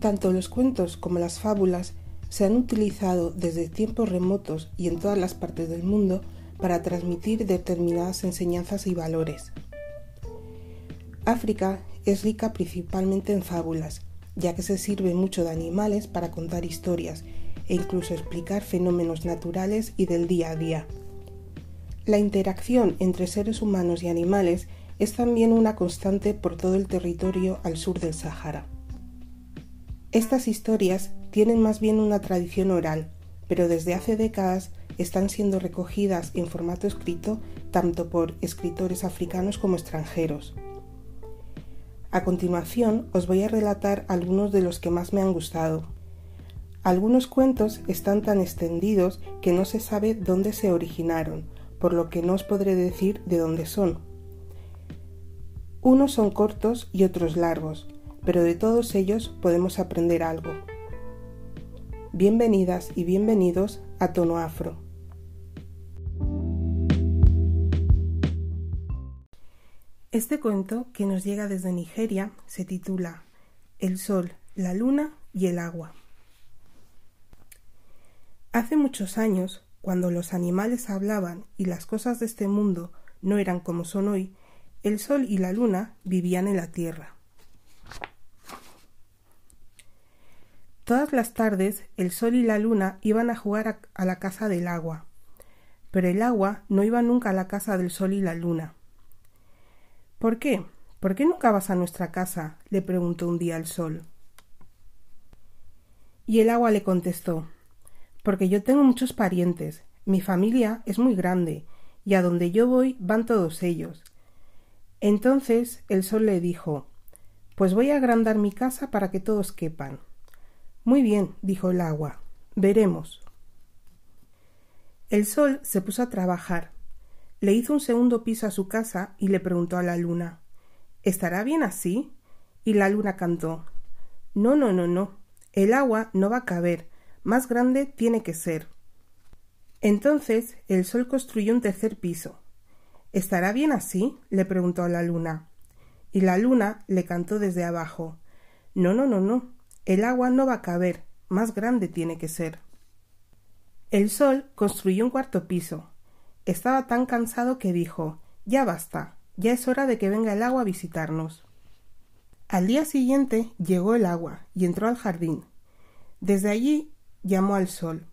Tanto los cuentos como las fábulas se han utilizado desde tiempos remotos y en todas las partes del mundo para transmitir determinadas enseñanzas y valores. África es rica principalmente en fábulas, ya que se sirve mucho de animales para contar historias e incluso explicar fenómenos naturales y del día a día. La interacción entre seres humanos y animales es también una constante por todo el territorio al sur del Sáhara. Estas historias tienen más bien una tradición oral, pero desde hace décadas están siendo recogidas en formato escrito tanto por escritores africanos como extranjeros. A continuación os voy a relatar algunos de los que más me han gustado. Algunos cuentos están tan extendidos que no se sabe dónde se originaron, por lo que no os podré decir de dónde son. Unos son cortos y otros largos, pero de todos ellos podemos aprender algo. Bienvenidas y bienvenidos a Tono Afro. Este cuento, que nos llega desde Nigeria, se titula El Sol, la Luna y el Agua. Hace muchos años, cuando los animales hablaban y las cosas de este mundo no eran como son hoy, el Sol y la Luna vivían en la Tierra. Todas las tardes el sol y la luna iban a jugar a, la casa del agua, pero el agua no iba nunca a la casa del sol y la luna. ¿Por qué? ¿Por qué nunca vas a nuestra casa? le preguntó un día el sol. Y el agua le contestó Porque yo tengo muchos parientes, mi familia es muy grande, y a donde yo voy van todos ellos. Entonces el sol le dijo Pues voy a agrandar mi casa para que todos quepan. Muy bien, dijo el agua. Veremos. El sol se puso a trabajar. Le hizo un segundo piso a su casa y le preguntó a la luna ¿Estará bien así? Y la luna cantó No, no, no, no. El agua no va a caber. Más grande tiene que ser. Entonces el sol construyó un tercer piso. ¿Estará bien así? le preguntó a la luna. Y la luna le cantó desde abajo No, no, no, no. El agua no va a caber, más grande tiene que ser. El sol construyó un cuarto piso. Estaba tan cansado que dijo Ya basta, ya es hora de que venga el agua a visitarnos. Al día siguiente llegó el agua y entró al jardín. Desde allí llamó al sol.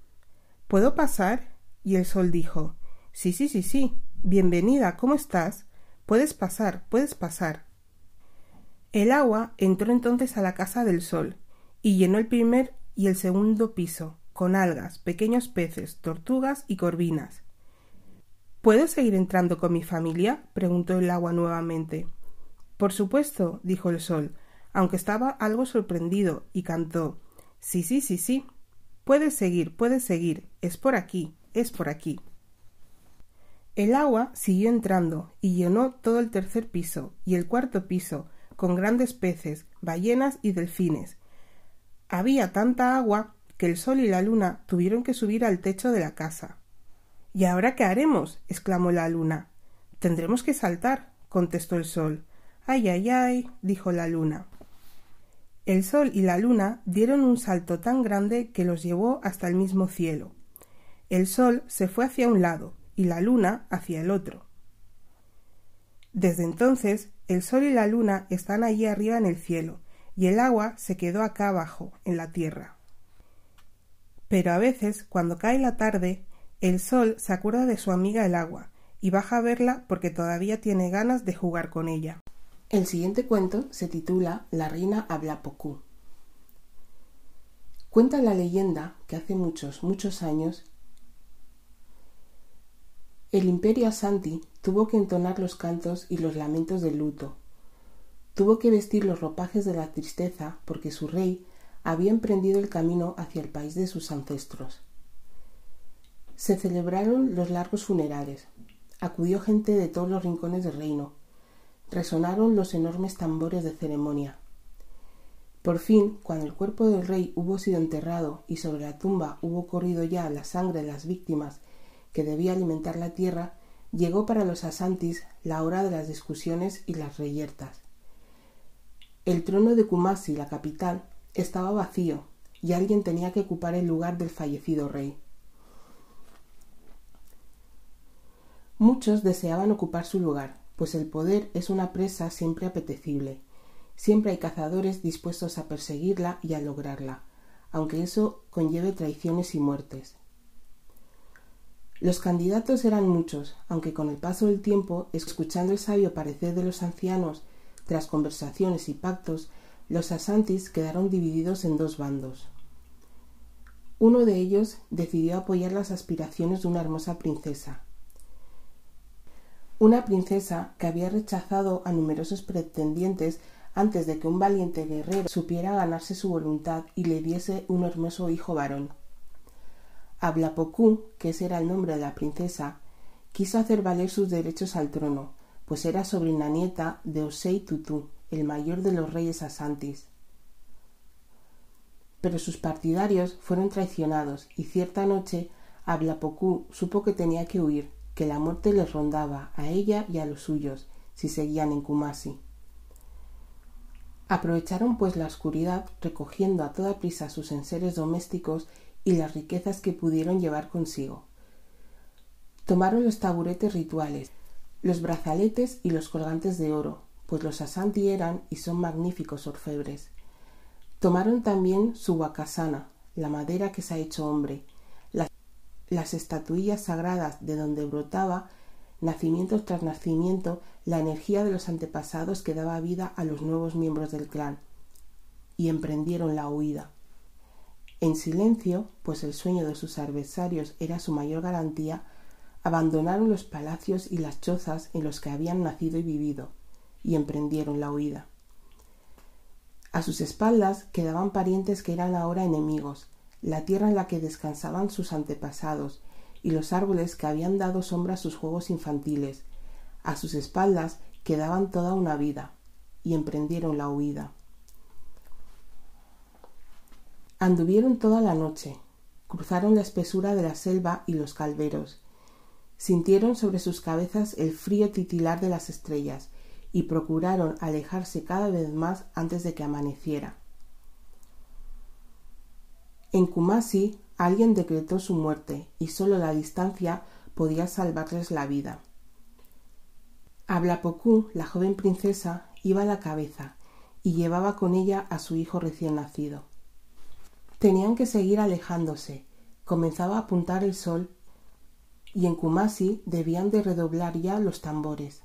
¿Puedo pasar? Y el sol dijo Sí, sí, sí, sí. Bienvenida, ¿cómo estás? Puedes pasar, puedes pasar. El agua entró entonces a la casa del sol y llenó el primer y el segundo piso con algas, pequeños peces, tortugas y corvinas. ¿Puedo seguir entrando con mi familia? preguntó el agua nuevamente. Por supuesto, dijo el sol, aunque estaba algo sorprendido, y cantó Sí, sí, sí, sí. Puedes seguir, puedes seguir. Es por aquí, es por aquí. El agua siguió entrando y llenó todo el tercer piso y el cuarto piso con grandes peces, ballenas y delfines, había tanta agua que el sol y la luna tuvieron que subir al techo de la casa. ¿Y ahora qué haremos? exclamó la luna. Tendremos que saltar, contestó el sol. Ay, ay, ay, dijo la luna. El sol y la luna dieron un salto tan grande que los llevó hasta el mismo cielo. El sol se fue hacia un lado y la luna hacia el otro. Desde entonces el sol y la luna están allí arriba en el cielo, y el agua se quedó acá abajo, en la tierra. Pero a veces, cuando cae la tarde, el sol se acuerda de su amiga el agua y baja a verla porque todavía tiene ganas de jugar con ella. El siguiente cuento se titula La reina habla pocú. Cuenta la leyenda que hace muchos, muchos años el imperio Asanti tuvo que entonar los cantos y los lamentos del luto, Tuvo que vestir los ropajes de la tristeza porque su rey había emprendido el camino hacia el país de sus ancestros. Se celebraron los largos funerales. Acudió gente de todos los rincones del reino. Resonaron los enormes tambores de ceremonia. Por fin, cuando el cuerpo del rey hubo sido enterrado y sobre la tumba hubo corrido ya la sangre de las víctimas que debía alimentar la tierra, llegó para los asantis la hora de las discusiones y las reyertas. El trono de Kumasi, la capital, estaba vacío y alguien tenía que ocupar el lugar del fallecido rey. Muchos deseaban ocupar su lugar, pues el poder es una presa siempre apetecible. Siempre hay cazadores dispuestos a perseguirla y a lograrla, aunque eso conlleve traiciones y muertes. Los candidatos eran muchos, aunque con el paso del tiempo, escuchando el sabio parecer de los ancianos, tras conversaciones y pactos, los asantis quedaron divididos en dos bandos. Uno de ellos decidió apoyar las aspiraciones de una hermosa princesa, una princesa que había rechazado a numerosos pretendientes antes de que un valiente guerrero supiera ganarse su voluntad y le diese un hermoso hijo varón. Ablapocú, que ese era el nombre de la princesa, quiso hacer valer sus derechos al trono, pues era sobrina nieta de Osei Tutu, el mayor de los reyes asantis. Pero sus partidarios fueron traicionados y cierta noche Ablapocú supo que tenía que huir que la muerte les rondaba a ella y a los suyos si seguían en Kumasi. Aprovecharon pues la oscuridad recogiendo a toda prisa sus enseres domésticos y las riquezas que pudieron llevar consigo. Tomaron los taburetes rituales, los brazaletes y los colgantes de oro, pues los asanti eran y son magníficos orfebres. Tomaron también su wakasana, la madera que se ha hecho hombre, las estatuillas sagradas de donde brotaba, nacimiento tras nacimiento, la energía de los antepasados que daba vida a los nuevos miembros del clan, y emprendieron la huida. En silencio, pues el sueño de sus adversarios era su mayor garantía, abandonaron los palacios y las chozas en los que habían nacido y vivido, y emprendieron la huida. A sus espaldas quedaban parientes que eran ahora enemigos, la tierra en la que descansaban sus antepasados y los árboles que habían dado sombra a sus juegos infantiles. A sus espaldas quedaban toda una vida y emprendieron la huida. Anduvieron toda la noche, cruzaron la espesura de la selva y los calveros, sintieron sobre sus cabezas el frío titilar de las estrellas y procuraron alejarse cada vez más antes de que amaneciera. En Kumasi alguien decretó su muerte y sólo la distancia podía salvarles la vida. Ablapocú, la joven princesa, iba a la cabeza y llevaba con ella a su hijo recién nacido. Tenían que seguir alejándose. Comenzaba a apuntar el sol y en Kumasi debían de redoblar ya los tambores.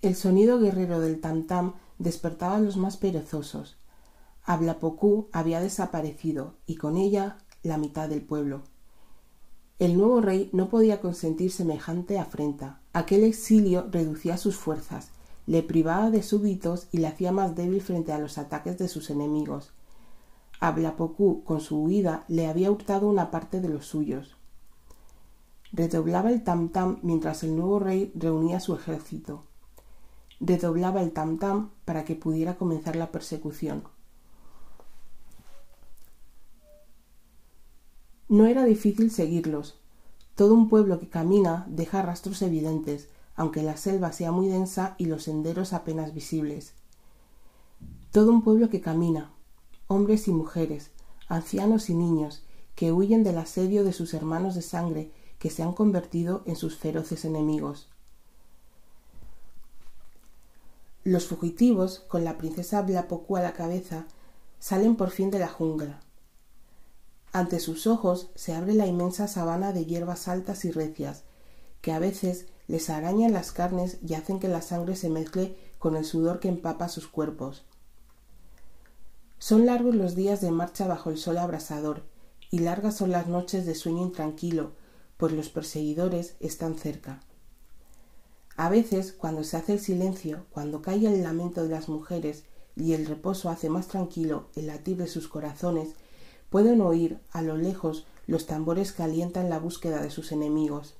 El sonido guerrero del tam-tam despertaba a los más perezosos Ablapocú había desaparecido y con ella la mitad del pueblo. El nuevo rey no podía consentir semejante afrenta. Aquel exilio reducía sus fuerzas, le privaba de súbitos y le hacía más débil frente a los ataques de sus enemigos. Ablapocú, con su huida, le había hurtado una parte de los suyos. Redoblaba el tam-tam mientras el nuevo rey reunía su ejército. Redoblaba el tam-tam para que pudiera comenzar la persecución. No era difícil seguirlos. Todo un pueblo que camina deja rastros evidentes, aunque la selva sea muy densa y los senderos apenas visibles. Todo un pueblo que camina, hombres y mujeres, ancianos y niños, que huyen del asedio de sus hermanos de sangre que se han convertido en sus feroces enemigos. Los fugitivos, con la princesa Blapoku a la cabeza, salen por fin de la jungla. Ante sus ojos se abre la inmensa sabana de hierbas altas y recias, que a veces les arañan las carnes y hacen que la sangre se mezcle con el sudor que empapa sus cuerpos. Son largos los días de marcha bajo el sol abrasador, y largas son las noches de sueño intranquilo, pues los perseguidores están cerca. A veces, cuando se hace el silencio, cuando cae el lamento de las mujeres y el reposo hace más tranquilo el latir de sus corazones, pueden oír a lo lejos los tambores que alientan la búsqueda de sus enemigos.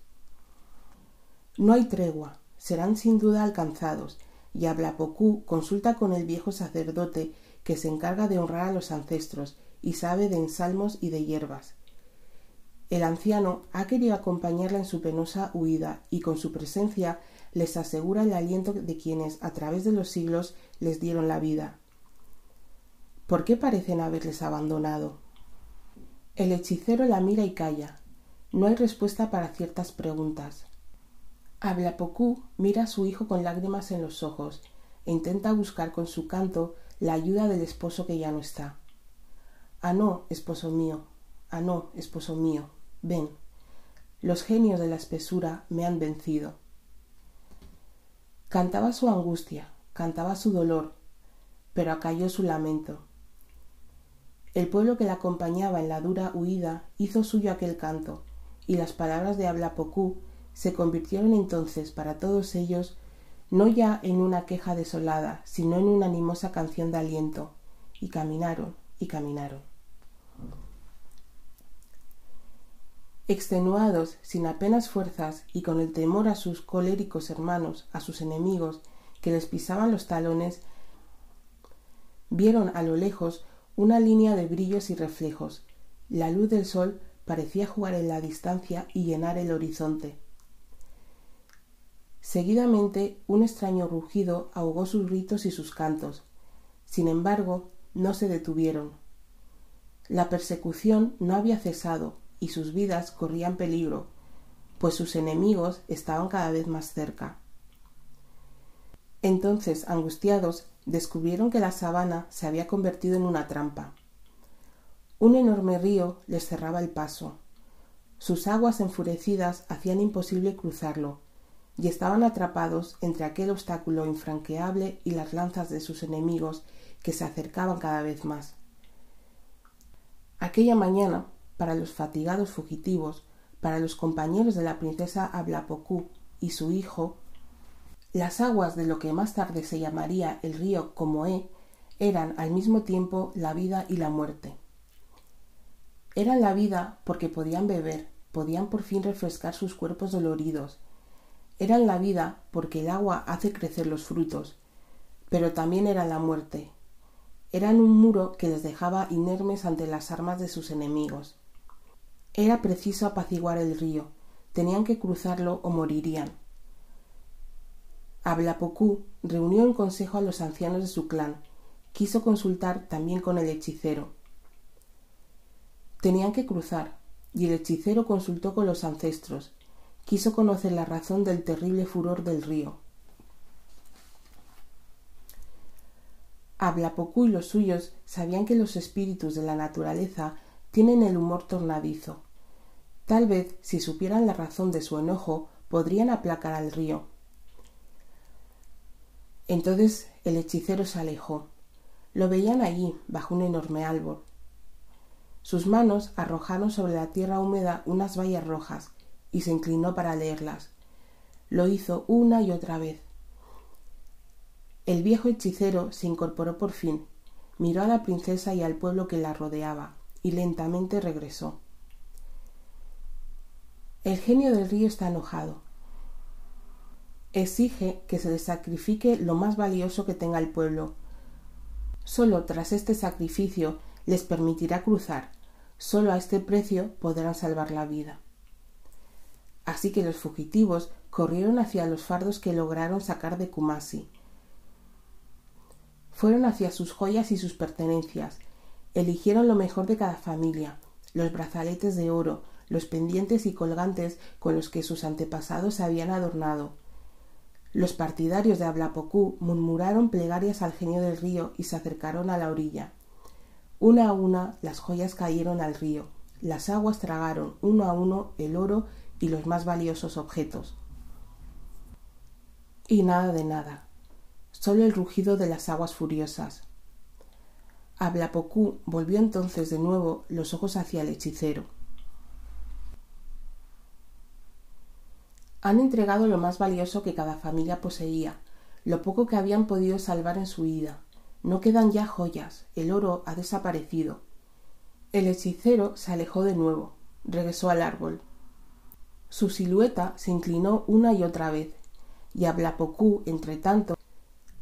No hay tregua, serán sin duda alcanzados, y Ablapocú consulta con el viejo sacerdote que se encarga de honrar a los ancestros y sabe de ensalmos y de hierbas. El anciano ha querido acompañarla en su penosa huida y con su presencia les asegura el aliento de quienes a través de los siglos les dieron la vida. ¿Por qué parecen haberles abandonado? El hechicero la mira y calla. No hay respuesta para ciertas preguntas. Ablapocú mira a su hijo con lágrimas en los ojos e intenta buscar con su canto la ayuda del esposo que ya no está. Ah, no, esposo mío. Ah, no, esposo mío. Ven. Los genios de la espesura me han vencido. Cantaba su angustia, cantaba su dolor, pero acalló su lamento. El pueblo que la acompañaba en la dura huida hizo suyo aquel canto, y las palabras de Ablapocú se convirtieron entonces para todos ellos no ya en una queja desolada, sino en una animosa canción de aliento, y caminaron y caminaron. Extenuados, sin apenas fuerzas y con el temor a sus coléricos hermanos, a sus enemigos, que les pisaban los talones, vieron a lo lejos una línea de brillos y reflejos. La luz del sol parecía jugar en la distancia y llenar el horizonte. Seguidamente un extraño rugido ahogó sus gritos y sus cantos. Sin embargo, no se detuvieron. La persecución no había cesado y sus vidas corrían peligro, pues sus enemigos estaban cada vez más cerca. Entonces, angustiados, descubrieron que la sabana se había convertido en una trampa. Un enorme río les cerraba el paso. Sus aguas enfurecidas hacían imposible cruzarlo, y estaban atrapados entre aquel obstáculo infranqueable y las lanzas de sus enemigos que se acercaban cada vez más. Aquella mañana, para los fatigados fugitivos, para los compañeros de la princesa Ablapocú y su hijo, las aguas de lo que más tarde se llamaría el río Comoé eran al mismo tiempo la vida y la muerte. Eran la vida porque podían beber, podían por fin refrescar sus cuerpos doloridos, eran la vida porque el agua hace crecer los frutos, pero también eran la muerte. Eran un muro que les dejaba inermes ante las armas de sus enemigos. Era preciso apaciguar el río, tenían que cruzarlo o morirían. Ablapocú reunió en consejo a los ancianos de su clan, quiso consultar también con el hechicero. Tenían que cruzar, y el hechicero consultó con los ancestros, quiso conocer la razón del terrible furor del río. Ablapocú y los suyos sabían que los espíritus de la naturaleza tienen el humor tornadizo. Tal vez, si supieran la razón de su enojo, podrían aplacar al río. Entonces el hechicero se alejó. Lo veían allí, bajo un enorme árbol. Sus manos arrojaron sobre la tierra húmeda unas vallas rojas, y se inclinó para leerlas. Lo hizo una y otra vez. El viejo hechicero se incorporó por fin, miró a la princesa y al pueblo que la rodeaba, y lentamente regresó. El genio del río está enojado. Exige que se le sacrifique lo más valioso que tenga el pueblo. Solo tras este sacrificio les permitirá cruzar. Solo a este precio podrán salvar la vida. Así que los fugitivos corrieron hacia los fardos que lograron sacar de Kumasi. Fueron hacia sus joyas y sus pertenencias. Eligieron lo mejor de cada familia, los brazaletes de oro, los pendientes y colgantes con los que sus antepasados se habían adornado. Los partidarios de Ablapocú murmuraron plegarias al genio del río y se acercaron a la orilla. Una a una las joyas cayeron al río, las aguas tragaron uno a uno el oro y los más valiosos objetos. Y nada de nada, solo el rugido de las aguas furiosas. Ablapocú volvió entonces de nuevo los ojos hacia el hechicero. Han entregado lo más valioso que cada familia poseía, lo poco que habían podido salvar en su ida. No quedan ya joyas, el oro ha desaparecido. El hechicero se alejó de nuevo, regresó al árbol, su silueta se inclinó una y otra vez, y Ablapocú, entre tanto,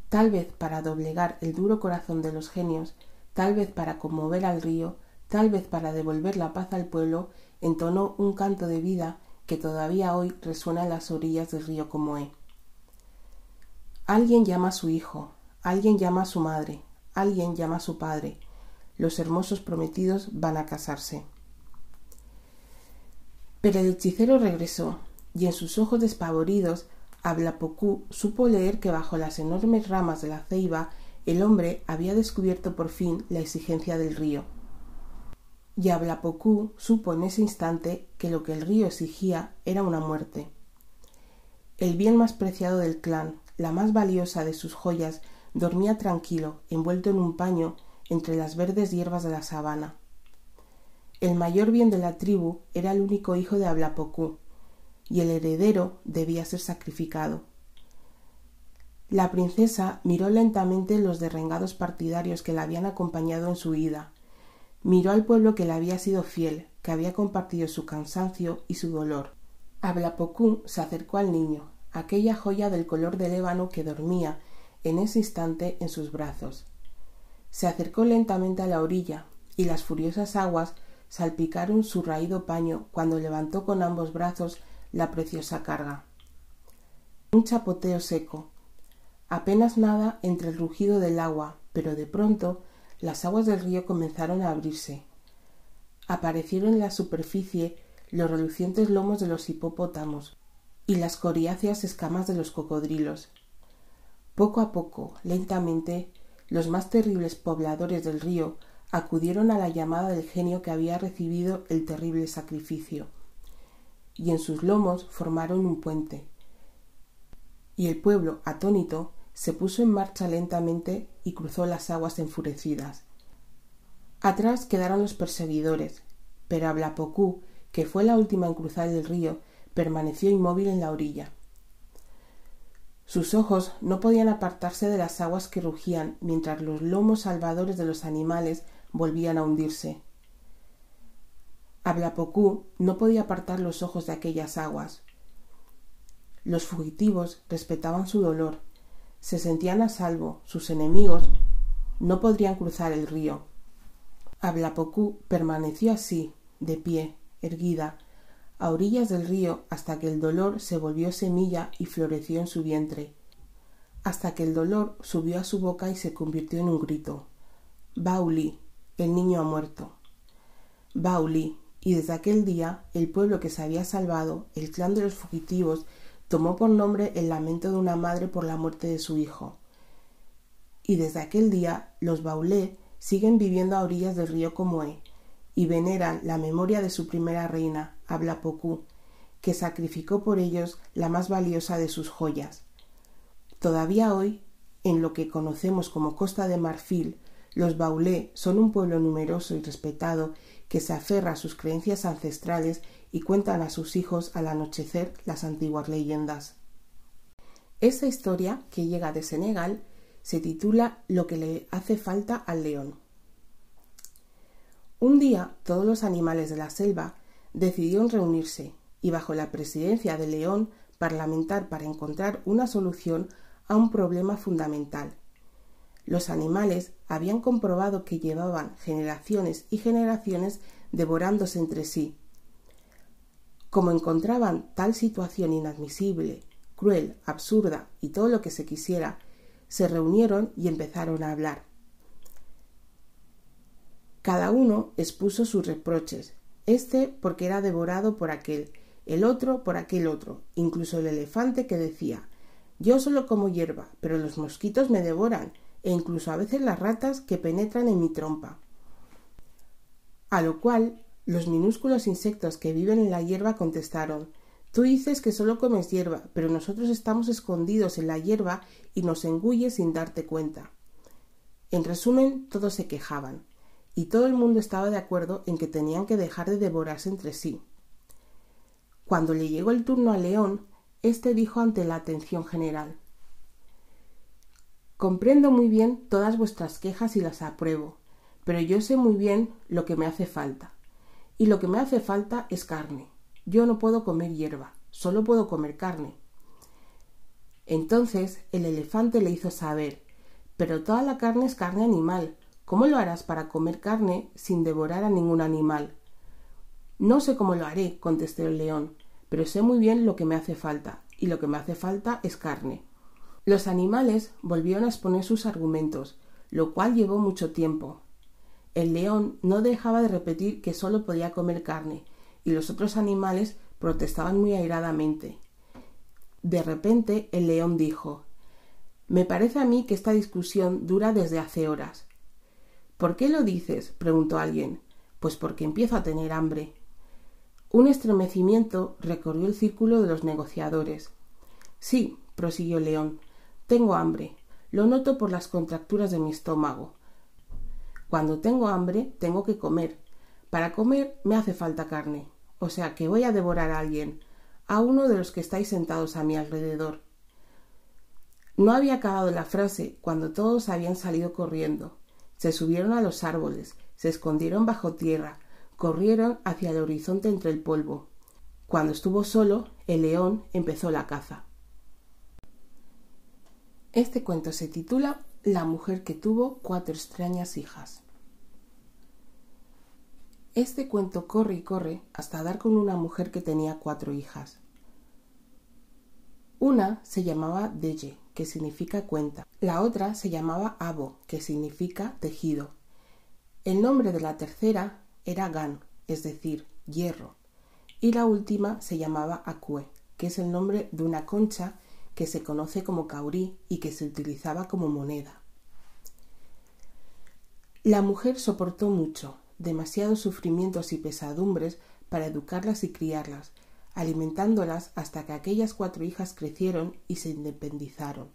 tal vez para doblegar el duro corazón de los genios, tal vez para conmover al río, tal vez para devolver la paz al pueblo, entonó un canto de vida que todavía hoy resuena en las orillas del río Comoé. Alguien llama a su hijo, alguien llama a su madre, alguien llama a su padre, los hermosos prometidos van a casarse. Pero el hechicero regresó, y en sus ojos despavoridos, Ablapocú supo leer que bajo las enormes ramas de la ceiba el hombre había descubierto por fin la exigencia del río. Y Ablapocú supo en ese instante que lo que el río exigía era una muerte. El bien más preciado del clan, la más valiosa de sus joyas, dormía tranquilo, envuelto en un paño, entre las verdes hierbas de la sabana. El mayor bien de la tribu era el único hijo de Ablapocú, y el heredero debía ser sacrificado. La princesa miró lentamente los derrengados partidarios que la habían acompañado en su ida, miró al pueblo que le había sido fiel, que había compartido su cansancio y su dolor. Ablapocú se acercó al niño, aquella joya del color del ébano que dormía en ese instante en sus brazos. Se acercó lentamente a la orilla, y las furiosas aguas salpicaron su raído paño cuando levantó con ambos brazos la preciosa carga. Un chapoteo seco. Apenas nada entre el rugido del agua, pero de pronto las aguas del río comenzaron a abrirse. Aparecieron en la superficie los relucientes lomos de los hipopótamos y las coriáceas escamas de los cocodrilos. Poco a poco, lentamente, los más terribles pobladores del río acudieron a la llamada del genio que había recibido el terrible sacrificio, y en sus lomos formaron un puente. Y el pueblo, atónito, se puso en marcha lentamente y cruzó las aguas enfurecidas. Atrás quedaron los perseguidores, pero Ablapocú, que fue la última en cruzar el río, permaneció inmóvil en la orilla. Sus ojos no podían apartarse de las aguas que rugían mientras los lomos salvadores de los animales volvían a hundirse. Ablapocú no podía apartar los ojos de aquellas aguas. Los fugitivos respetaban su dolor, se sentían a salvo, sus enemigos no podrían cruzar el río. Ablapocú permaneció así, de pie, erguida, a orillas del río hasta que el dolor se volvió semilla y floreció en su vientre, hasta que el dolor subió a su boca y se convirtió en un grito. Bauli, el niño ha muerto. Bauli, y desde aquel día el pueblo que se había salvado, el clan de los fugitivos, tomó por nombre el lamento de una madre por la muerte de su hijo. Y desde aquel día los Baulé siguen viviendo a orillas del río Comoé y veneran la memoria de su primera reina, Ablapocú, que sacrificó por ellos la más valiosa de sus joyas. Todavía hoy, en lo que conocemos como Costa de Marfil, los baulé son un pueblo numeroso y respetado que se aferra a sus creencias ancestrales y cuentan a sus hijos al anochecer las antiguas leyendas. Esta historia, que llega de Senegal, se titula Lo que le hace falta al león. Un día todos los animales de la selva decidieron reunirse y bajo la presidencia del león parlamentar para encontrar una solución a un problema fundamental, los animales habían comprobado que llevaban generaciones y generaciones devorándose entre sí. Como encontraban tal situación inadmisible, cruel, absurda y todo lo que se quisiera, se reunieron y empezaron a hablar. Cada uno expuso sus reproches, este porque era devorado por aquel, el otro por aquel otro, incluso el elefante que decía Yo solo como hierba, pero los mosquitos me devoran, e incluso a veces las ratas que penetran en mi trompa. A lo cual los minúsculos insectos que viven en la hierba contestaron Tú dices que solo comes hierba, pero nosotros estamos escondidos en la hierba y nos engulle sin darte cuenta. En resumen, todos se quejaban, y todo el mundo estaba de acuerdo en que tenían que dejar de devorarse entre sí. Cuando le llegó el turno a León, éste dijo ante la atención general Comprendo muy bien todas vuestras quejas y las apruebo, pero yo sé muy bien lo que me hace falta. Y lo que me hace falta es carne. Yo no puedo comer hierba, solo puedo comer carne. Entonces el elefante le hizo saber Pero toda la carne es carne animal. ¿Cómo lo harás para comer carne sin devorar a ningún animal? No sé cómo lo haré, contestó el león, pero sé muy bien lo que me hace falta, y lo que me hace falta es carne. Los animales volvieron a exponer sus argumentos, lo cual llevó mucho tiempo. El león no dejaba de repetir que solo podía comer carne, y los otros animales protestaban muy airadamente. De repente el león dijo Me parece a mí que esta discusión dura desde hace horas. ¿Por qué lo dices? preguntó alguien. Pues porque empiezo a tener hambre. Un estremecimiento recorrió el círculo de los negociadores. Sí, prosiguió el león, tengo hambre. Lo noto por las contracturas de mi estómago. Cuando tengo hambre, tengo que comer. Para comer me hace falta carne. O sea que voy a devorar a alguien, a uno de los que estáis sentados a mi alrededor. No había acabado la frase cuando todos habían salido corriendo. Se subieron a los árboles, se escondieron bajo tierra, corrieron hacia el horizonte entre el polvo. Cuando estuvo solo, el león empezó la caza. Este cuento se titula La mujer que tuvo cuatro extrañas hijas. Este cuento corre y corre hasta dar con una mujer que tenía cuatro hijas. Una se llamaba Deye, que significa cuenta. La otra se llamaba Abo, que significa tejido. El nombre de la tercera era Gan, es decir, hierro. Y la última se llamaba Acue, que es el nombre de una concha que se conoce como caurí y que se utilizaba como moneda. La mujer soportó mucho, demasiados sufrimientos y pesadumbres para educarlas y criarlas, alimentándolas hasta que aquellas cuatro hijas crecieron y se independizaron.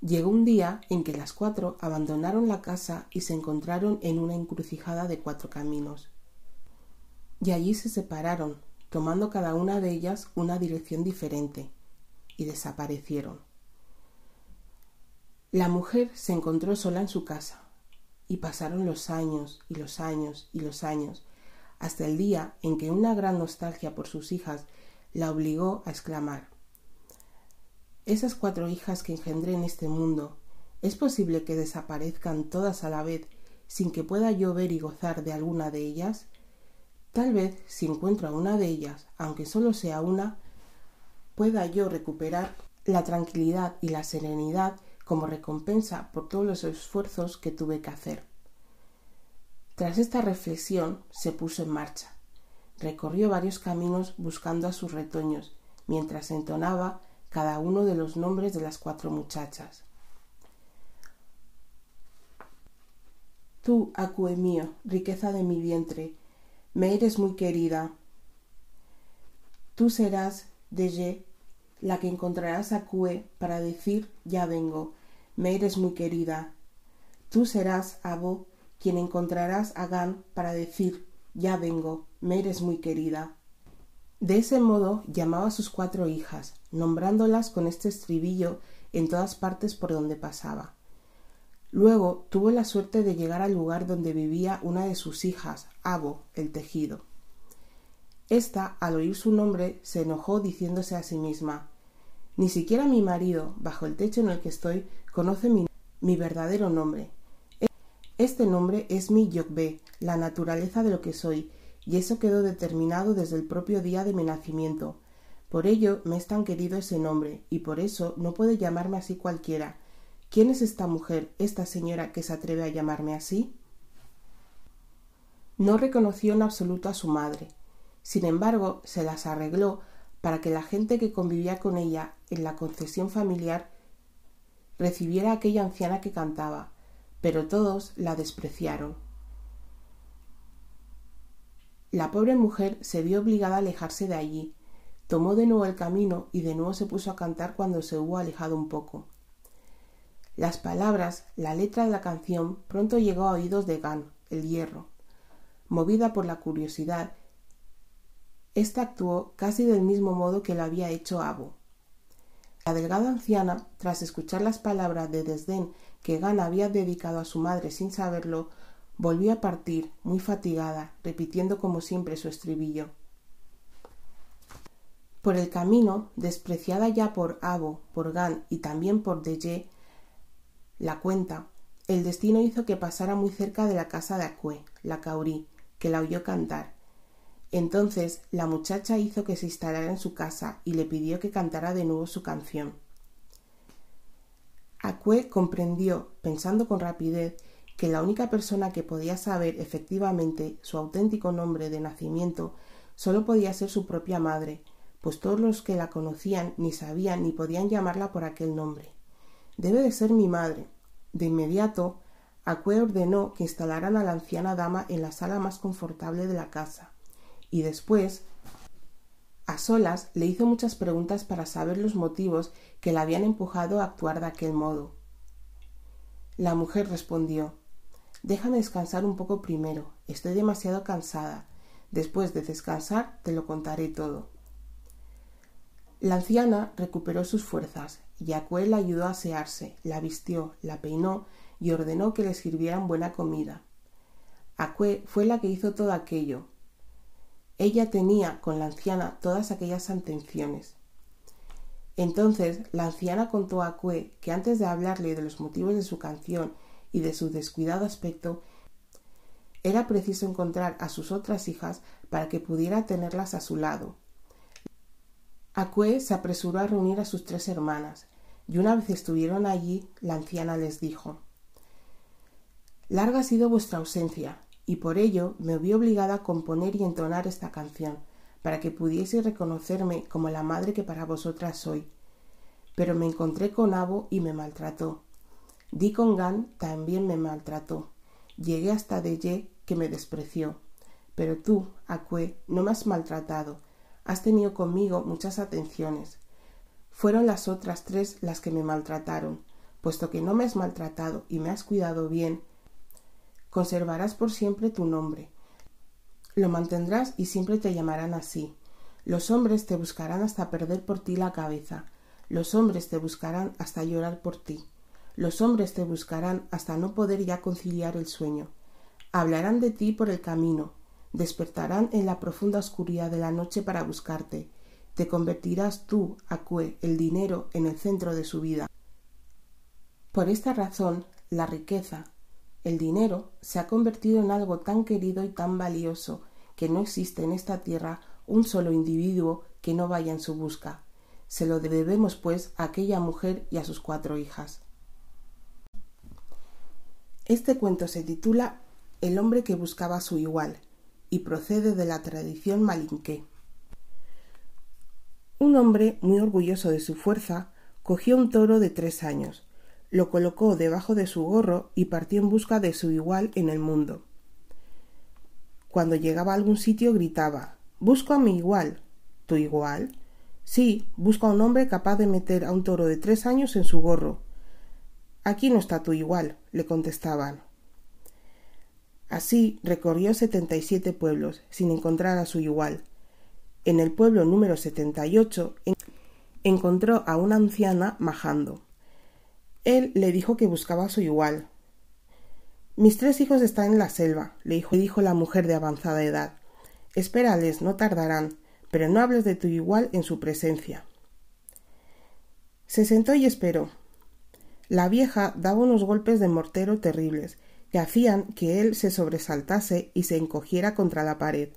Llegó un día en que las cuatro abandonaron la casa y se encontraron en una encrucijada de cuatro caminos. Y allí se separaron, tomando cada una de ellas una dirección diferente, y desaparecieron. La mujer se encontró sola en su casa, y pasaron los años y los años y los años, hasta el día en que una gran nostalgia por sus hijas la obligó a exclamar Esas cuatro hijas que engendré en este mundo, ¿es posible que desaparezcan todas a la vez sin que pueda yo ver y gozar de alguna de ellas? Tal vez, si encuentro a una de ellas, aunque solo sea una, pueda yo recuperar la tranquilidad y la serenidad como recompensa por todos los esfuerzos que tuve que hacer. Tras esta reflexión se puso en marcha. Recorrió varios caminos buscando a sus retoños, mientras entonaba cada uno de los nombres de las cuatro muchachas. Tú, acue mío, riqueza de mi vientre, me eres muy querida. Tú serás, Deye, la que encontrarás a Cue para decir ya vengo, me eres muy querida. Tú serás, Abo, quien encontrarás a Gan para decir ya vengo, me eres muy querida. De ese modo llamaba a sus cuatro hijas, nombrándolas con este estribillo en todas partes por donde pasaba. Luego tuvo la suerte de llegar al lugar donde vivía una de sus hijas, Abo, el tejido. Esta, al oír su nombre, se enojó diciéndose a sí misma Ni siquiera mi marido, bajo el techo en el que estoy, conoce mi, verdadero nombre. Este nombre es mi Yogbe, la naturaleza de lo que soy, y eso quedó determinado desde el propio día de mi nacimiento. Por ello me es tan querido ese nombre, y por eso no puede llamarme así cualquiera. ¿Quién es esta mujer, esta señora que se atreve a llamarme así? No reconoció en absoluto a su madre. Sin embargo, se las arregló para que la gente que convivía con ella en la concesión familiar recibiera a aquella anciana que cantaba, pero todos la despreciaron. La pobre mujer se vio obligada a alejarse de allí, tomó de nuevo el camino y de nuevo se puso a cantar cuando se hubo alejado un poco. Las palabras, la letra de la canción pronto llegó a oídos de Gan, el hierro. Movida por la curiosidad, ésta actuó casi del mismo modo que lo había hecho Abo. La delgada anciana, tras escuchar las palabras de desdén que Gana había dedicado a su madre sin saberlo, volvió a partir, muy fatigada, repitiendo como siempre su estribillo. Por el camino, despreciada ya por Abo, por Gan y también por Deye, la cuenta, el destino hizo que pasara muy cerca de la casa de Acue, la Caurí, que la oyó cantar. Entonces la muchacha hizo que se instalara en su casa y le pidió que cantara de nuevo su canción. Acue comprendió, pensando con rapidez, que la única persona que podía saber efectivamente su auténtico nombre de nacimiento solo podía ser su propia madre, pues todos los que la conocían ni sabían ni podían llamarla por aquel nombre. Debe de ser mi madre. De inmediato, Acue ordenó que instalaran a la anciana dama en la sala más confortable de la casa, y después, a solas, le hizo muchas preguntas para saber los motivos que la habían empujado a actuar de aquel modo. La mujer respondió Déjame descansar un poco primero. Estoy demasiado cansada. Después de descansar te lo contaré todo. La anciana recuperó sus fuerzas y Acuel la ayudó a asearse, la vistió, la peinó y ordenó que le sirvieran buena comida. Acue fue la que hizo todo aquello. Ella tenía con la anciana todas aquellas atenciones. Entonces la anciana contó a Acue que antes de hablarle de los motivos de su canción y de su descuidado aspecto, era preciso encontrar a sus otras hijas para que pudiera tenerlas a su lado. Acue se apresuró a reunir a sus tres hermanas, y una vez estuvieron allí, la anciana les dijo Larga ha sido vuestra ausencia, y por ello me vi obligada a componer y entonar esta canción, para que pudieseis reconocerme como la madre que para vosotras soy. Pero me encontré con Abo y me maltrató, Di con Gan también me maltrató. Llegué hasta Ye que me despreció. Pero tú, Acue, no me has maltratado. Has tenido conmigo muchas atenciones. Fueron las otras tres las que me maltrataron. Puesto que no me has maltratado y me has cuidado bien, conservarás por siempre tu nombre. Lo mantendrás y siempre te llamarán así. Los hombres te buscarán hasta perder por ti la cabeza. Los hombres te buscarán hasta llorar por ti. Los hombres te buscarán hasta no poder ya conciliar el sueño. Hablarán de ti por el camino, despertarán en la profunda oscuridad de la noche para buscarte. Te convertirás tú, Acue, el dinero, en el centro de su vida. Por esta razón, la riqueza, el dinero, se ha convertido en algo tan querido y tan valioso que no existe en esta tierra un solo individuo que no vaya en su busca. Se lo debemos, pues, a aquella mujer y a sus cuatro hijas. Este cuento se titula El hombre que buscaba a su igual y procede de la tradición malinqué. Un hombre, muy orgulloso de su fuerza, cogió un toro de tres años, lo colocó debajo de su gorro y partió en busca de su igual en el mundo. Cuando llegaba a algún sitio gritaba Busco a mi igual. ¿Tu igual? Sí, busco a un hombre capaz de meter a un toro de tres años en su gorro Aquí no está tu igual, le contestaban. Así recorrió setenta y siete pueblos sin encontrar a su igual. En el pueblo número setenta y ocho encontró a una anciana majando. Él le dijo que buscaba a su igual. Mis tres hijos están en la selva, le dijo, dijo la mujer de avanzada edad. Espérales, no tardarán, pero no hables de tu igual en su presencia. Se sentó y esperó. La vieja daba unos golpes de mortero terribles, que hacían que él se sobresaltase y se encogiera contra la pared.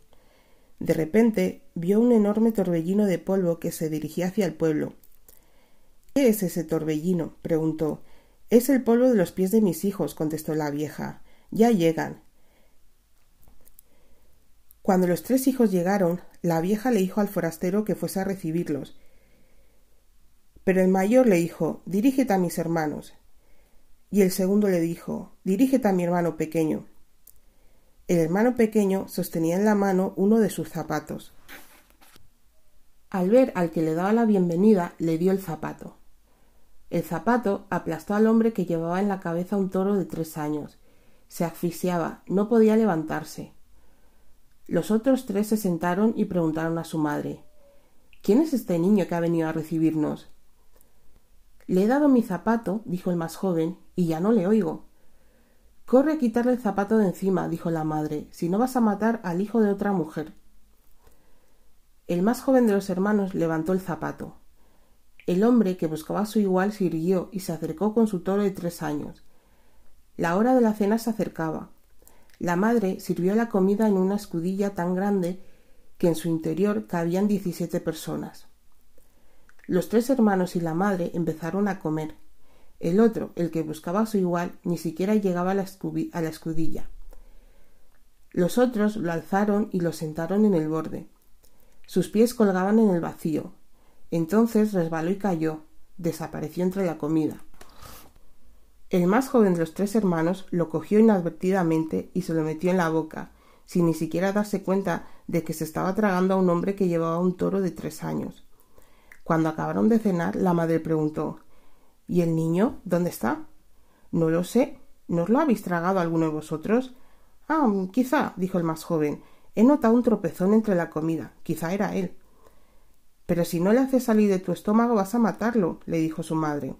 De repente vio un enorme torbellino de polvo que se dirigía hacia el pueblo. ¿Qué es ese torbellino? preguntó. Es el polvo de los pies de mis hijos, contestó la vieja. Ya llegan. Cuando los tres hijos llegaron, la vieja le dijo al forastero que fuese a recibirlos, pero el mayor le dijo Dirígete a mis hermanos. Y el segundo le dijo Dirígete a mi hermano pequeño. El hermano pequeño sostenía en la mano uno de sus zapatos. Al ver al que le daba la bienvenida, le dio el zapato. El zapato aplastó al hombre que llevaba en la cabeza un toro de tres años. Se asfixiaba, no podía levantarse. Los otros tres se sentaron y preguntaron a su madre ¿Quién es este niño que ha venido a recibirnos? Le he dado mi zapato, dijo el más joven, y ya no le oigo. Corre a quitarle el zapato de encima, dijo la madre, si no vas a matar al hijo de otra mujer. El más joven de los hermanos levantó el zapato. El hombre que buscaba a su igual se irguió y se acercó con su toro de tres años. La hora de la cena se acercaba. La madre sirvió la comida en una escudilla tan grande que en su interior cabían diecisiete personas. Los tres hermanos y la madre empezaron a comer. El otro, el que buscaba a su igual, ni siquiera llegaba a la, a la escudilla. Los otros lo alzaron y lo sentaron en el borde. Sus pies colgaban en el vacío. Entonces resbaló y cayó, desapareció entre la comida. El más joven de los tres hermanos lo cogió inadvertidamente y se lo metió en la boca, sin ni siquiera darse cuenta de que se estaba tragando a un hombre que llevaba un toro de tres años. Cuando acabaron de cenar, la madre preguntó ¿Y el niño? ¿Dónde está? No lo sé. ¿No lo habéis tragado alguno de vosotros? Ah, quizá, dijo el más joven. He notado un tropezón entre la comida. Quizá era él. Pero si no le haces salir de tu estómago vas a matarlo, le dijo su madre.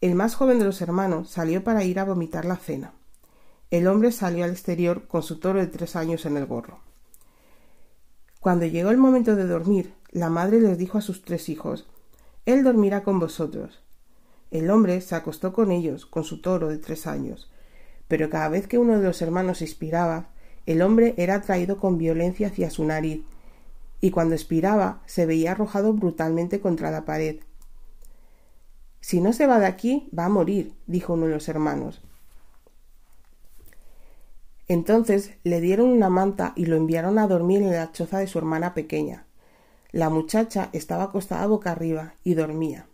El más joven de los hermanos salió para ir a vomitar la cena. El hombre salió al exterior con su toro de tres años en el gorro. Cuando llegó el momento de dormir, la madre les dijo a sus tres hijos Él dormirá con vosotros. El hombre se acostó con ellos, con su toro de tres años, pero cada vez que uno de los hermanos expiraba, el hombre era atraído con violencia hacia su nariz, y cuando expiraba se veía arrojado brutalmente contra la pared. Si no se va de aquí, va a morir, dijo uno de los hermanos. Entonces le dieron una manta y lo enviaron a dormir en la choza de su hermana pequeña. La muchacha estaba acostada boca arriba y dormía.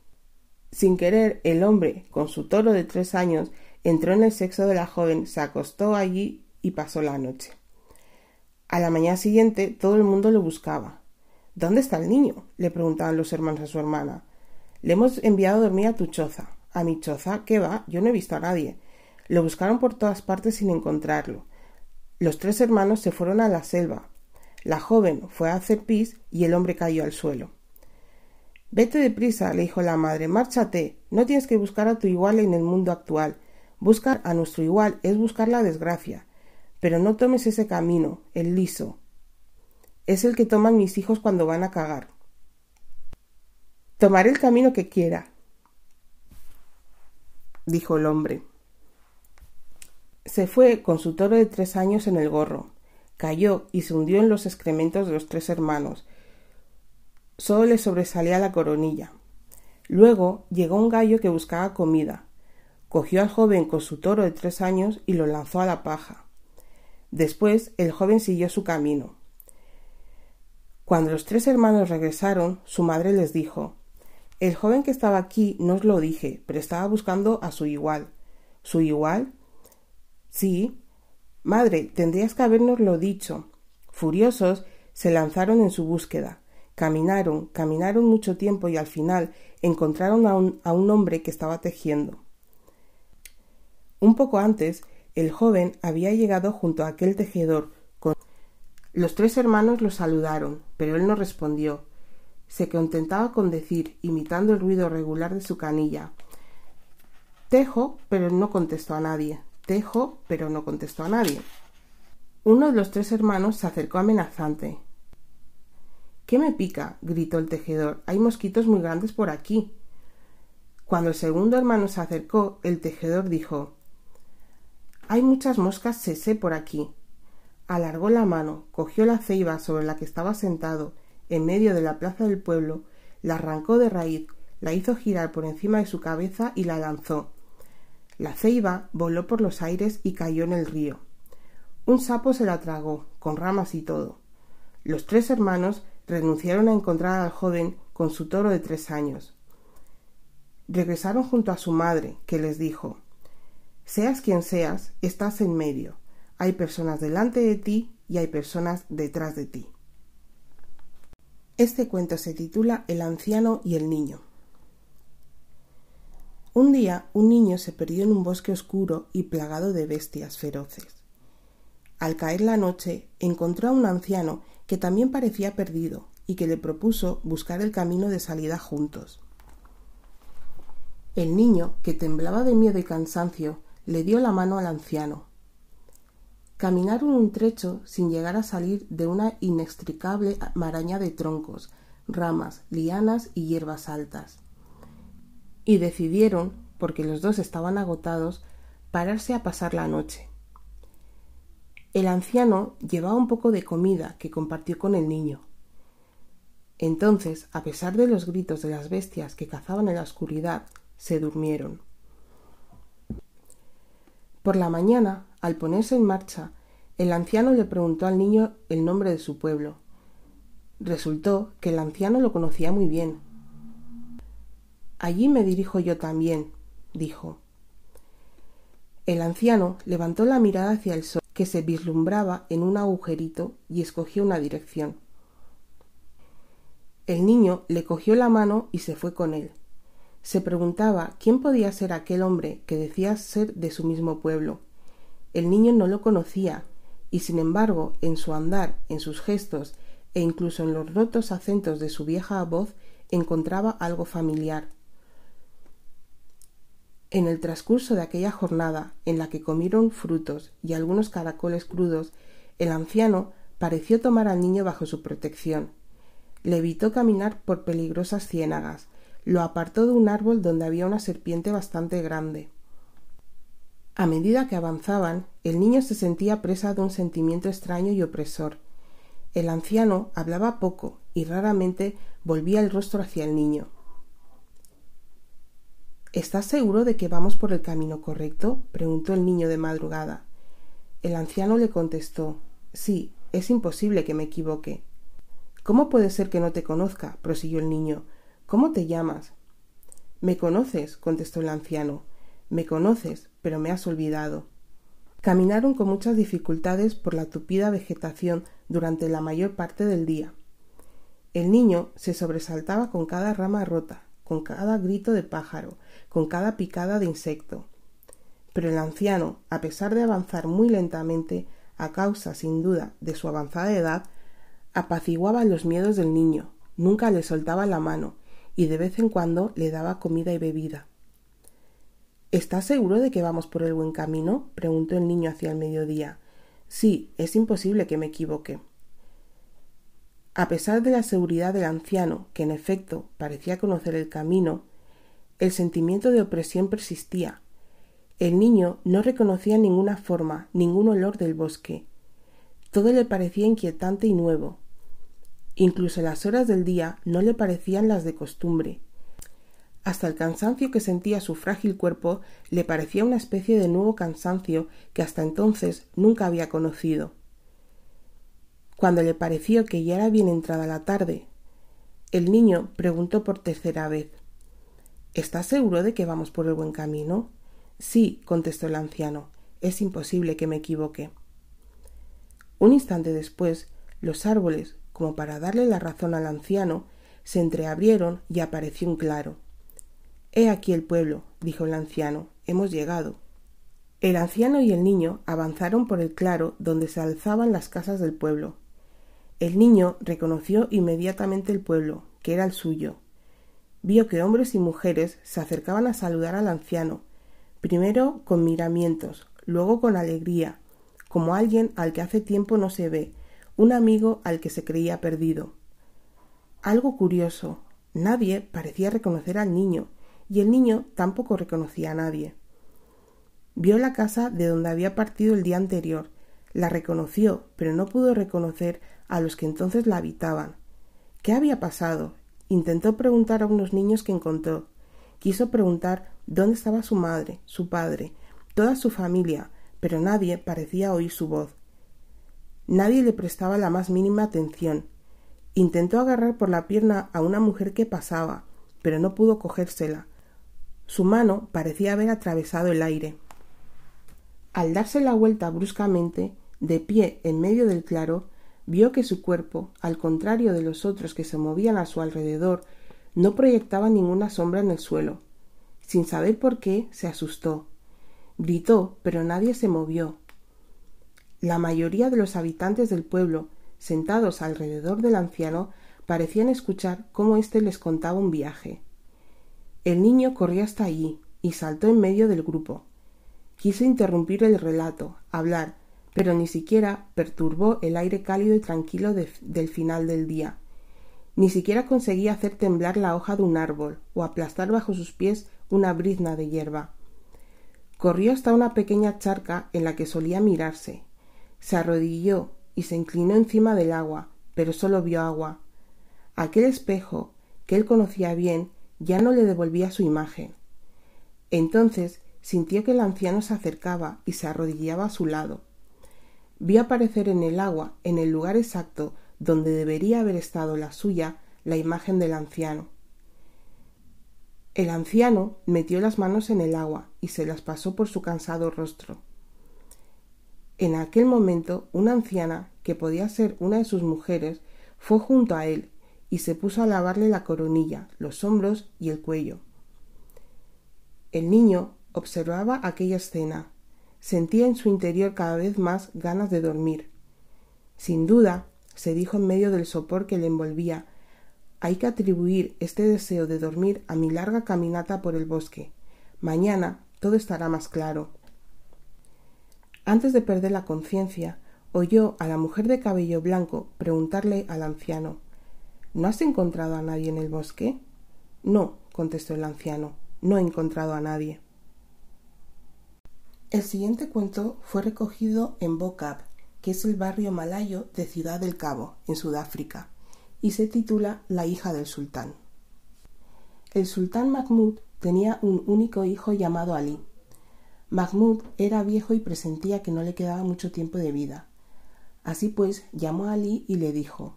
Sin querer, el hombre, con su toro de tres años, entró en el sexo de la joven, se acostó allí y pasó la noche. A la mañana siguiente todo el mundo lo buscaba. ¿Dónde está el niño? le preguntaban los hermanos a su hermana. Le hemos enviado a dormir a tu choza. ¿A mi choza? ¿Qué va? Yo no he visto a nadie. Lo buscaron por todas partes sin encontrarlo. Los tres hermanos se fueron a la selva. La joven fue a hacer pis y el hombre cayó al suelo. Vete deprisa, le dijo la madre, márchate. No tienes que buscar a tu igual en el mundo actual. Buscar a nuestro igual es buscar la desgracia. Pero no tomes ese camino, el liso. Es el que toman mis hijos cuando van a cagar. Tomaré el camino que quiera, dijo el hombre. Se fue con su toro de tres años en el gorro. Cayó y se hundió en los excrementos de los tres hermanos. Solo le sobresalía la coronilla. Luego llegó un gallo que buscaba comida. Cogió al joven con su toro de tres años y lo lanzó a la paja. Después el joven siguió su camino. Cuando los tres hermanos regresaron, su madre les dijo El joven que estaba aquí no os lo dije, pero estaba buscando a su igual. ¿Su igual? Sí. Madre, tendrías que habernoslo dicho. Furiosos, se lanzaron en su búsqueda. Caminaron, caminaron mucho tiempo y al final encontraron a un, a un hombre que estaba tejiendo. Un poco antes, el joven había llegado junto a aquel tejedor los tres hermanos lo saludaron, pero él no respondió. Se contentaba con decir, imitando el ruido regular de su canilla Tejo, pero no contestó a nadie. Tejo, pero no contestó a nadie. Uno de los tres hermanos se acercó amenazante. ¿Qué me pica? gritó el tejedor. Hay mosquitos muy grandes por aquí. Cuando el segundo hermano se acercó, el tejedor dijo Hay muchas moscas sese por aquí. Alargó la mano, cogió la ceiba sobre la que estaba sentado, en medio de la plaza del pueblo, la arrancó de raíz, la hizo girar por encima de su cabeza y la lanzó. La ceiba voló por los aires y cayó en el río. Un sapo se la tragó, con ramas y todo. Los tres hermanos renunciaron a encontrar al joven con su toro de tres años. Regresaron junto a su madre, que les dijo Seas quien seas, estás en medio. Hay personas delante de ti y hay personas detrás de ti. Este cuento se titula El anciano y el niño. Un día un niño se perdió en un bosque oscuro y plagado de bestias feroces. Al caer la noche encontró a un anciano que también parecía perdido y que le propuso buscar el camino de salida juntos. El niño, que temblaba de miedo y cansancio, le dio la mano al anciano. Caminaron un trecho sin llegar a salir de una inextricable maraña de troncos, ramas, lianas y hierbas altas y decidieron, porque los dos estaban agotados, pararse a pasar la noche. El anciano llevaba un poco de comida que compartió con el niño. Entonces, a pesar de los gritos de las bestias que cazaban en la oscuridad, se durmieron. Por la mañana, al ponerse en marcha, el anciano le preguntó al niño el nombre de su pueblo. Resultó que el anciano lo conocía muy bien. Allí me dirijo yo también, dijo. El anciano levantó la mirada hacia el sol que se vislumbraba en un agujerito y escogió una dirección. El niño le cogió la mano y se fue con él. Se preguntaba quién podía ser aquel hombre que decía ser de su mismo pueblo. El niño no lo conocía, y sin embargo, en su andar, en sus gestos e incluso en los rotos acentos de su vieja voz encontraba algo familiar. En el transcurso de aquella jornada en la que comieron frutos y algunos caracoles crudos, el anciano pareció tomar al niño bajo su protección. Le evitó caminar por peligrosas ciénagas, lo apartó de un árbol donde había una serpiente bastante grande. A medida que avanzaban, el niño se sentía presa de un sentimiento extraño y opresor. El anciano hablaba poco y raramente volvía el rostro hacia el niño. ¿Estás seguro de que vamos por el camino correcto? preguntó el niño de madrugada. El anciano le contestó Sí, es imposible que me equivoque. ¿Cómo puede ser que no te conozca? prosiguió el niño. ¿Cómo te llamas? Me conoces, contestó el anciano. Me conoces, pero me has olvidado. Caminaron con muchas dificultades por la tupida vegetación durante la mayor parte del día. El niño se sobresaltaba con cada rama rota, con cada grito de pájaro, con cada picada de insecto. Pero el anciano, a pesar de avanzar muy lentamente, a causa, sin duda, de su avanzada edad, apaciguaba los miedos del niño, nunca le soltaba la mano, y de vez en cuando le daba comida y bebida. ¿Estás seguro de que vamos por el buen camino? preguntó el niño hacia el mediodía. Sí, es imposible que me equivoque. A pesar de la seguridad del anciano, que en efecto parecía conocer el camino, el sentimiento de opresión persistía. El niño no reconocía ninguna forma, ningún olor del bosque. Todo le parecía inquietante y nuevo. Incluso las horas del día no le parecían las de costumbre. Hasta el cansancio que sentía su frágil cuerpo le parecía una especie de nuevo cansancio que hasta entonces nunca había conocido. Cuando le pareció que ya era bien entrada la tarde, el niño preguntó por tercera vez ¿Estás seguro de que vamos por el buen camino? Sí, contestó el anciano. Es imposible que me equivoque. Un instante después, los árboles, como para darle la razón al anciano, se entreabrieron y apareció un claro. He aquí el pueblo, dijo el anciano. Hemos llegado. El anciano y el niño avanzaron por el claro donde se alzaban las casas del pueblo. El niño reconoció inmediatamente el pueblo, que era el suyo, vio que hombres y mujeres se acercaban a saludar al anciano, primero con miramientos, luego con alegría, como alguien al que hace tiempo no se ve, un amigo al que se creía perdido. Algo curioso, nadie parecía reconocer al niño, y el niño tampoco reconocía a nadie. Vio la casa de donde había partido el día anterior, la reconoció, pero no pudo reconocer a los que entonces la habitaban. ¿Qué había pasado? Intentó preguntar a unos niños que encontró. Quiso preguntar dónde estaba su madre, su padre, toda su familia, pero nadie parecía oír su voz. Nadie le prestaba la más mínima atención. Intentó agarrar por la pierna a una mujer que pasaba, pero no pudo cogérsela. Su mano parecía haber atravesado el aire. Al darse la vuelta bruscamente, de pie en medio del claro, vio que su cuerpo, al contrario de los otros que se movían a su alrededor, no proyectaba ninguna sombra en el suelo. Sin saber por qué, se asustó. Gritó, pero nadie se movió. La mayoría de los habitantes del pueblo, sentados alrededor del anciano, parecían escuchar cómo éste les contaba un viaje. El niño corrió hasta allí y saltó en medio del grupo. Quiso interrumpir el relato, hablar, pero ni siquiera perturbó el aire cálido y tranquilo del final del día. Ni siquiera conseguía hacer temblar la hoja de un árbol o aplastar bajo sus pies una brizna de hierba. Corrió hasta una pequeña charca en la que solía mirarse. Se arrodilló y se inclinó encima del agua, pero solo vio agua. Aquel espejo, que él conocía bien, ya no le devolvía su imagen. Entonces sintió que el anciano se acercaba y se arrodillaba a su lado. Vio aparecer en el agua, en el lugar exacto donde debería haber estado la suya, la imagen del anciano. El anciano metió las manos en el agua y se las pasó por su cansado rostro. En aquel momento una anciana, que podía ser una de sus mujeres, fue junto a él y se puso a lavarle la coronilla, los hombros y el cuello. El niño observaba aquella escena. Sentía en su interior cada vez más ganas de dormir. Sin duda, se dijo en medio del sopor que le envolvía, hay que atribuir este deseo de dormir a mi larga caminata por el bosque. Mañana todo estará más claro. Antes de perder la conciencia, oyó a la mujer de cabello blanco preguntarle al anciano ¿No has encontrado a nadie en el bosque? No, contestó el anciano, no he encontrado a nadie. El siguiente cuento fue recogido en Bokab, que es el barrio malayo de Ciudad del Cabo, en Sudáfrica y se titula La hija del sultán. El sultán Mahmud tenía un único hijo llamado Ali. Mahmud era viejo y presentía que no le quedaba mucho tiempo de vida. Así pues, llamó a Ali y le dijo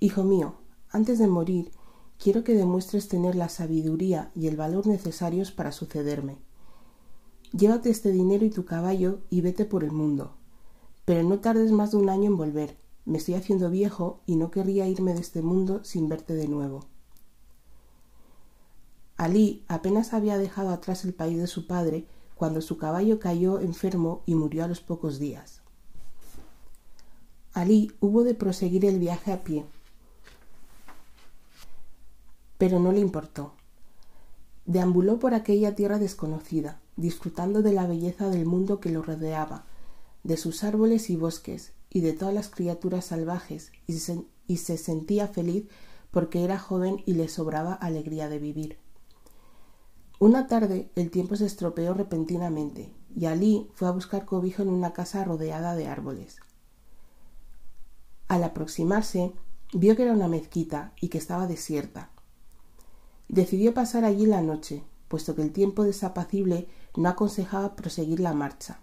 Hijo mío, antes de morir, quiero que demuestres tener la sabiduría y el valor necesarios para sucederme. Llévate este dinero y tu caballo y vete por el mundo. Pero no tardes más de un año en volver, me estoy haciendo viejo y no querría irme de este mundo sin verte de nuevo. Alí apenas había dejado atrás el país de su padre cuando su caballo cayó enfermo y murió a los pocos días. Alí hubo de proseguir el viaje a pie, pero no le importó. Deambuló por aquella tierra desconocida, disfrutando de la belleza del mundo que lo rodeaba, de sus árboles y bosques, y de todas las criaturas salvajes y se, y se sentía feliz porque era joven y le sobraba alegría de vivir. Una tarde el tiempo se estropeó repentinamente y Alí fue a buscar cobijo en una casa rodeada de árboles. Al aproximarse, vio que era una mezquita y que estaba desierta. Decidió pasar allí la noche, puesto que el tiempo desapacible no aconsejaba proseguir la marcha.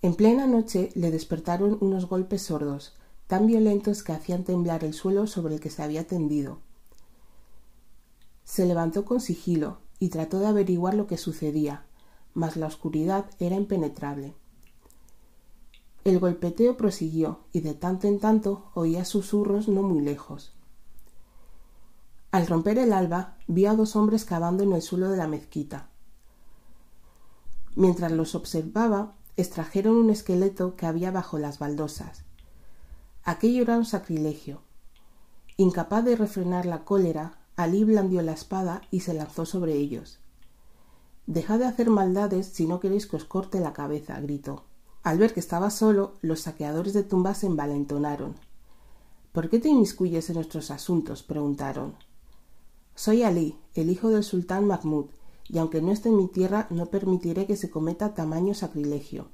En plena noche le despertaron unos golpes sordos, tan violentos que hacían temblar el suelo sobre el que se había tendido. Se levantó con sigilo y trató de averiguar lo que sucedía, mas la oscuridad era impenetrable. El golpeteo prosiguió y de tanto en tanto oía susurros no muy lejos. Al romper el alba, vio a dos hombres cavando en el suelo de la mezquita. Mientras los observaba, extrajeron un esqueleto que había bajo las baldosas. Aquello era un sacrilegio. Incapaz de refrenar la cólera, Alí blandió la espada y se lanzó sobre ellos. Dejad de hacer maldades si no queréis que os corte la cabeza, gritó. Al ver que estaba solo, los saqueadores de tumbas se envalentonaron. ¿Por qué te inmiscuyes en nuestros asuntos? preguntaron. Soy Alí, el hijo del sultán Mahmud, y aunque no esté en mi tierra, no permitiré que se cometa tamaño sacrilegio.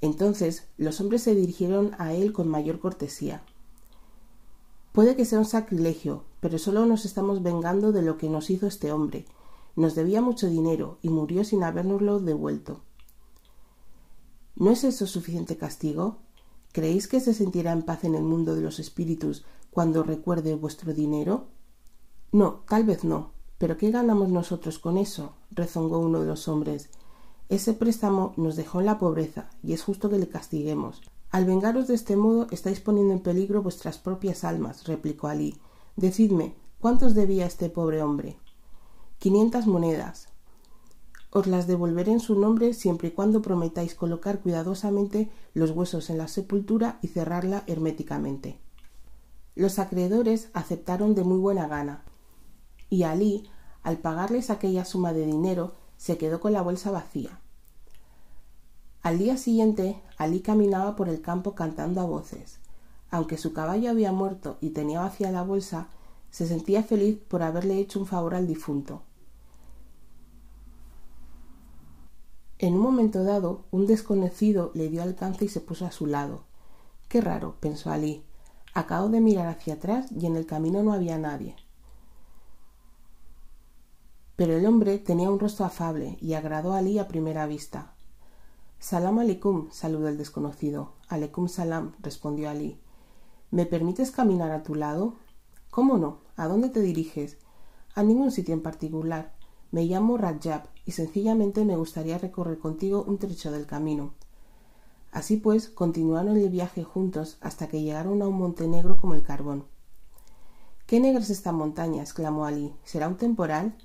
Entonces los hombres se dirigieron a él con mayor cortesía. Puede que sea un sacrilegio, pero solo nos estamos vengando de lo que nos hizo este hombre. Nos debía mucho dinero y murió sin habérnoslo devuelto. ¿No es eso suficiente castigo? ¿Creéis que se sentirá en paz en el mundo de los espíritus cuando recuerde vuestro dinero? No, tal vez no, pero ¿qué ganamos nosotros con eso? rezongó uno de los hombres. Ese préstamo nos dejó en la pobreza, y es justo que le castiguemos. Al vengaros de este modo estáis poniendo en peligro vuestras propias almas, replicó Alí. Decidme, ¿cuántos debía este pobre hombre? Quinientas monedas. Os las devolveré en su nombre siempre y cuando prometáis colocar cuidadosamente los huesos en la sepultura y cerrarla herméticamente. Los acreedores aceptaron de muy buena gana, y Alí, al pagarles aquella suma de dinero, se quedó con la bolsa vacía. Al día siguiente, Alí caminaba por el campo cantando a voces. Aunque su caballo había muerto y tenía vacía la bolsa, se sentía feliz por haberle hecho un favor al difunto. En un momento dado, un desconocido le dio alcance y se puso a su lado. Qué raro, pensó Alí. Acabo de mirar hacia atrás y en el camino no había nadie. Pero el hombre tenía un rostro afable y agradó a Ali a primera vista. Salam aleikum, saludó el desconocido. Aleikum salam, respondió Ali. ¿Me permites caminar a tu lado? ¿Cómo no? ¿A dónde te diriges? A ningún sitio en particular. Me llamo Rajab y sencillamente me gustaría recorrer contigo un trecho del camino. Así pues, continuaron el viaje juntos hasta que llegaron a un monte negro como el carbón. ¿Qué negra es esta montaña? exclamó Ali. ¿Será un temporal?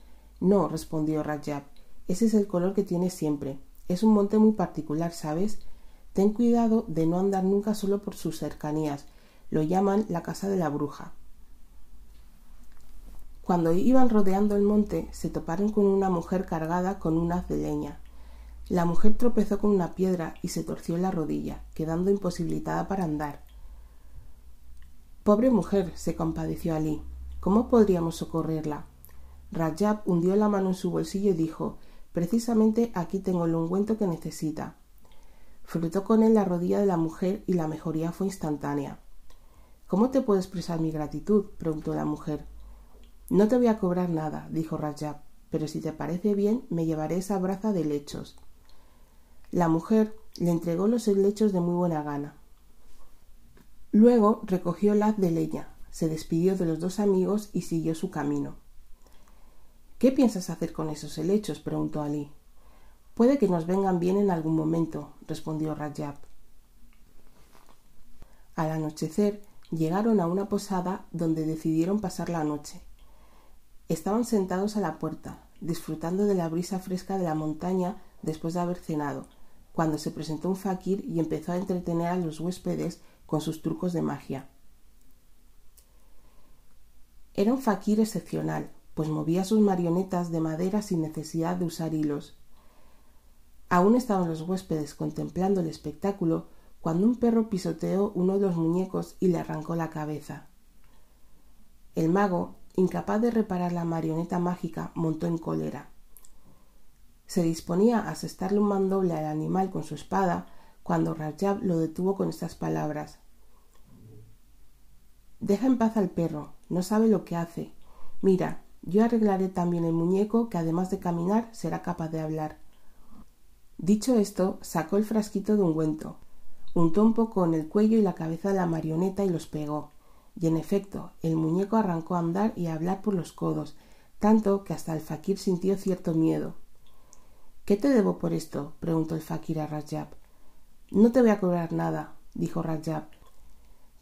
No, respondió Rajab. Ese es el color que tiene siempre. Es un monte muy particular, ¿sabes? Ten cuidado de no andar nunca solo por sus cercanías. Lo llaman la casa de la bruja. Cuando iban rodeando el monte, se toparon con una mujer cargada con un haz de leña. La mujer tropezó con una piedra y se torció la rodilla, quedando imposibilitada para andar. Pobre mujer, se compadeció Ali. ¿Cómo podríamos socorrerla? Rajab hundió la mano en su bolsillo y dijo Precisamente aquí tengo el ungüento que necesita. Frotó con él la rodilla de la mujer y la mejoría fue instantánea. ¿Cómo te puedo expresar mi gratitud? preguntó la mujer. No te voy a cobrar nada, dijo Rajab, pero si te parece bien, me llevaré esa braza de lechos. La mujer le entregó los helechos de muy buena gana. Luego recogió el haz de leña, se despidió de los dos amigos y siguió su camino. ¿Qué piensas hacer con esos helechos? preguntó Ali. Puede que nos vengan bien en algún momento, respondió Rajab. Al anochecer llegaron a una posada donde decidieron pasar la noche. Estaban sentados a la puerta, disfrutando de la brisa fresca de la montaña después de haber cenado, cuando se presentó un fakir y empezó a entretener a los huéspedes con sus trucos de magia. Era un fakir excepcional, pues movía sus marionetas de madera sin necesidad de usar hilos. Aún estaban los huéspedes contemplando el espectáculo cuando un perro pisoteó uno de los muñecos y le arrancó la cabeza. El mago, incapaz de reparar la marioneta mágica, montó en cólera. Se disponía a asestarle un mandoble al animal con su espada cuando Rajab lo detuvo con estas palabras. Deja en paz al perro, no sabe lo que hace. Mira, yo arreglaré también el muñeco que además de caminar será capaz de hablar. Dicho esto, sacó el frasquito de ungüento, untó un poco en el cuello y la cabeza de la marioneta y los pegó. Y en efecto, el muñeco arrancó a andar y a hablar por los codos, tanto que hasta el fakir sintió cierto miedo. ¿Qué te debo por esto? preguntó el fakir a Rajab. No te voy a cobrar nada, dijo Rajab,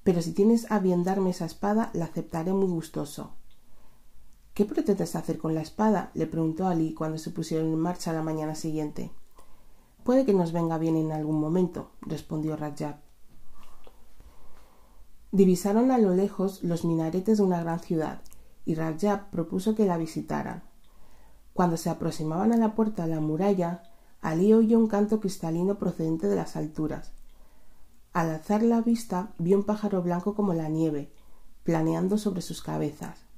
pero si tienes a bien darme esa espada, la aceptaré muy gustoso. ¿Qué pretendes hacer con la espada? le preguntó Ali cuando se pusieron en marcha la mañana siguiente. Puede que nos venga bien en algún momento, respondió Rajab. Divisaron a lo lejos los minaretes de una gran ciudad, y Rajab propuso que la visitaran. Cuando se aproximaban a la puerta de la muralla, Ali oyó un canto cristalino procedente de las alturas. Al alzar la vista vio un pájaro blanco como la nieve, planeando sobre sus cabezas.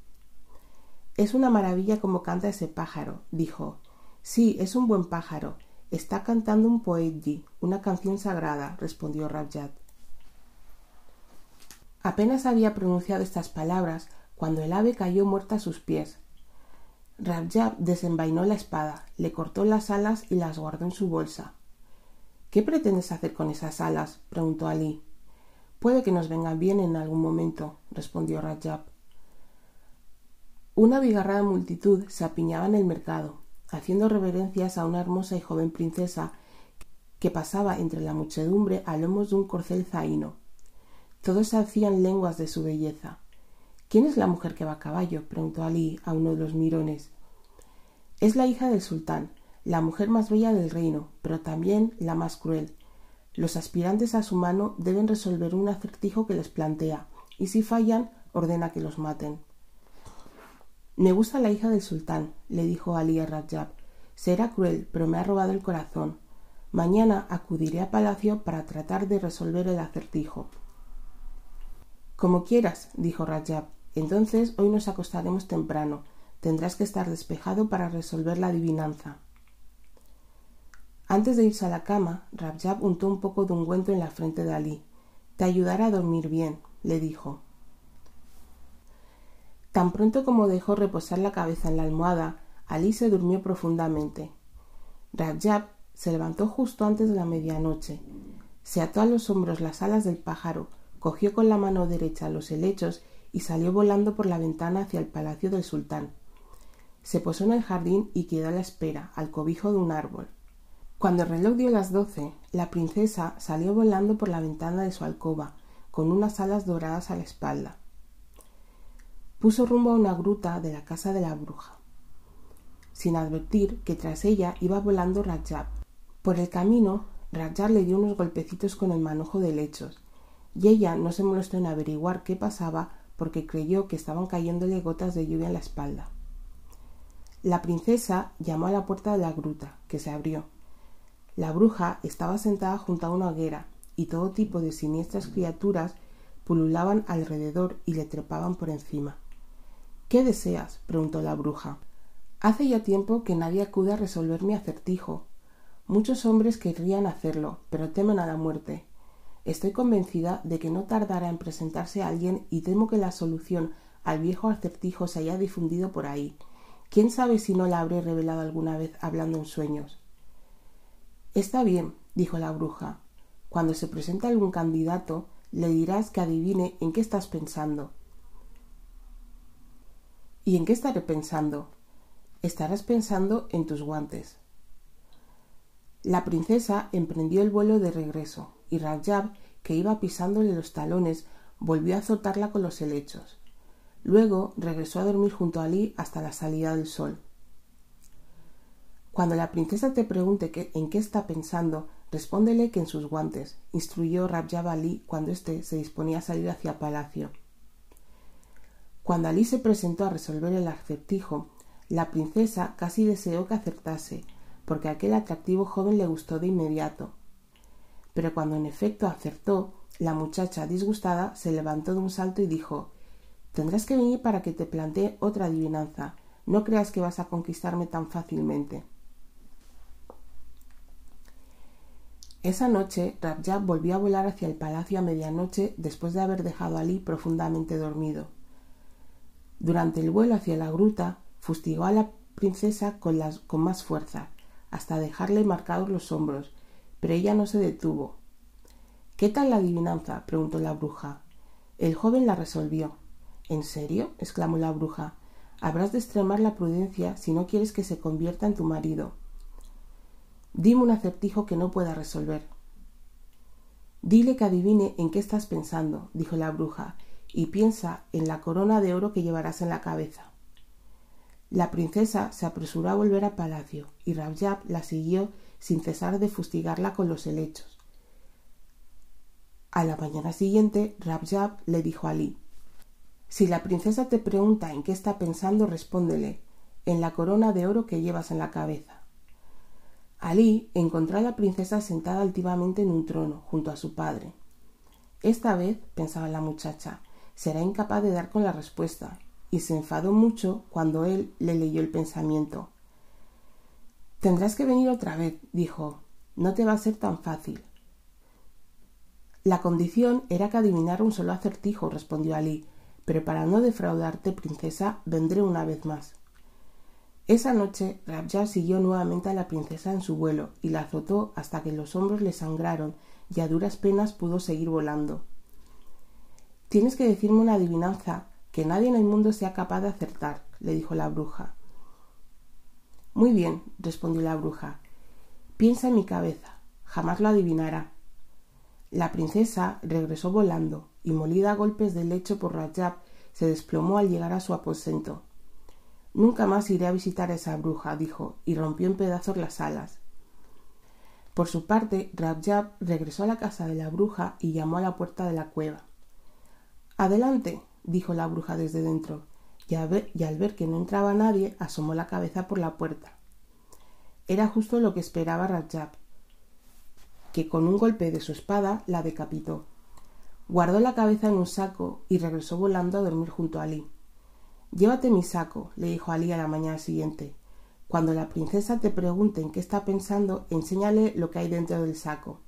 Es una maravilla como canta ese pájaro, dijo. Sí, es un buen pájaro. Está cantando un poetji, una canción sagrada, respondió Rajat. Apenas había pronunciado estas palabras cuando el ave cayó muerta a sus pies. Rajab desenvainó la espada, le cortó las alas y las guardó en su bolsa. ¿Qué pretendes hacer con esas alas? preguntó Ali. Puede que nos vengan bien en algún momento, respondió Rajab. Una bigarrada multitud se apiñaba en el mercado, haciendo reverencias a una hermosa y joven princesa que pasaba entre la muchedumbre a lomos de un corcel zaino. Todos se hacían lenguas de su belleza. ¿Quién es la mujer que va a caballo? preguntó Ali a uno de los mirones. Es la hija del sultán, la mujer más bella del reino, pero también la más cruel. Los aspirantes a su mano deben resolver un acertijo que les plantea, y si fallan, ordena que los maten. Me gusta la hija del sultán, le dijo Ali a Rajab. Será cruel, pero me ha robado el corazón. Mañana acudiré a palacio para tratar de resolver el acertijo. Como quieras, dijo Rajab. Entonces hoy nos acostaremos temprano. Tendrás que estar despejado para resolver la adivinanza. Antes de irse a la cama, Rajab untó un poco de ungüento en la frente de Ali. Te ayudará a dormir bien, le dijo. Tan pronto como dejó reposar la cabeza en la almohada, Ali se durmió profundamente. Rajab se levantó justo antes de la medianoche, se ató a los hombros las alas del pájaro, cogió con la mano derecha los helechos y salió volando por la ventana hacia el palacio del sultán. Se posó en el jardín y quedó a la espera, al cobijo de un árbol. Cuando el reloj dio las doce, la princesa salió volando por la ventana de su alcoba, con unas alas doradas a la espalda. Puso rumbo a una gruta de la casa de la bruja, sin advertir que tras ella iba volando Rajab. Por el camino, Rajab le dio unos golpecitos con el manojo de lechos, y ella no se molestó en averiguar qué pasaba porque creyó que estaban cayéndole gotas de lluvia en la espalda. La princesa llamó a la puerta de la gruta, que se abrió. La bruja estaba sentada junto a una hoguera, y todo tipo de siniestras criaturas pululaban alrededor y le trepaban por encima. ¿Qué deseas? preguntó la bruja. Hace ya tiempo que nadie acude a resolver mi acertijo. Muchos hombres querrían hacerlo, pero temen a la muerte. Estoy convencida de que no tardará en presentarse alguien y temo que la solución al viejo acertijo se haya difundido por ahí, ¿Quién sabe si no la habré revelado alguna vez hablando en sueños? Está bien, dijo la bruja. Cuando se presente algún candidato, le dirás que adivine en qué estás pensando. ¿Y en qué estaré pensando? Estarás pensando en tus guantes. La princesa emprendió el vuelo de regreso, y Rajab, que iba pisándole los talones, volvió a azotarla con los helechos. Luego regresó a dormir junto a Ali hasta la salida del sol. Cuando la princesa te pregunte en qué está pensando, respóndele que en sus guantes, instruyó Rabjab Ali cuando éste se disponía a salir hacia palacio. Cuando Ali se presentó a resolver el acertijo, la princesa casi deseó que acertase, porque aquel atractivo joven le gustó de inmediato. Pero cuando en efecto acertó, la muchacha disgustada se levantó de un salto y dijo Tendrás que venir para que te plantee otra adivinanza. No creas que vas a conquistarme tan fácilmente. Esa noche, Rabjab volvió a volar hacia el palacio a medianoche después de haber dejado a Ali profundamente dormido. Durante el vuelo hacia la gruta, fustigó a la princesa con, más fuerza, hasta dejarle marcados los hombros, pero ella no se detuvo. ¿Qué tal la adivinanza? preguntó la bruja. El joven la resolvió. ¿En serio? exclamó la bruja. Habrás de extremar la prudencia si no quieres que se convierta en tu marido. Dime un acertijo que no pueda resolver. Dile que adivine en qué estás pensando, dijo la bruja, y piensa en la corona de oro que llevarás en la cabeza. La princesa se apresuró a volver al palacio, y Rabjab la siguió sin cesar de fustigarla con los helechos. A la mañana siguiente, Rabjab le dijo a Ali si la princesa te pregunta en qué está pensando, respóndele en la corona de oro que llevas en la cabeza. Alí encontró a la princesa sentada altivamente en un trono, junto a su padre. Esta vez, pensaba la muchacha, será incapaz de dar con la respuesta, y se enfadó mucho cuando él le leyó el pensamiento. Tendrás que venir otra vez, dijo. No te va a ser tan fácil. La condición era que adivinara un solo acertijo, respondió Alí, pero para no defraudarte, princesa, vendré una vez más. Esa noche Rabjah siguió nuevamente a la princesa en su vuelo y la azotó hasta que los hombros le sangraron y a duras penas pudo seguir volando. Tienes que decirme una adivinanza que nadie en el mundo sea capaz de acertar, le dijo la bruja. Muy bien, respondió la bruja. Piensa en mi cabeza, jamás lo adivinará. La princesa regresó volando y molida a golpes de lecho por Rajab se desplomó al llegar a su aposento. Nunca más iré a visitar a esa bruja, dijo, y rompió en pedazos las alas. Por su parte, Rajab regresó a la casa de la bruja y llamó a la puerta de la cueva. Adelante, dijo la bruja desde dentro, y, al ver que no entraba nadie, asomó la cabeza por la puerta. Era justo lo que esperaba Rajab que con un golpe de su espada la decapitó. Guardó la cabeza en un saco y regresó volando a dormir junto a Ali. Llévate mi saco, le dijo Ali a la mañana siguiente. Cuando la princesa te pregunte en qué está pensando, enséñale lo que hay dentro del saco.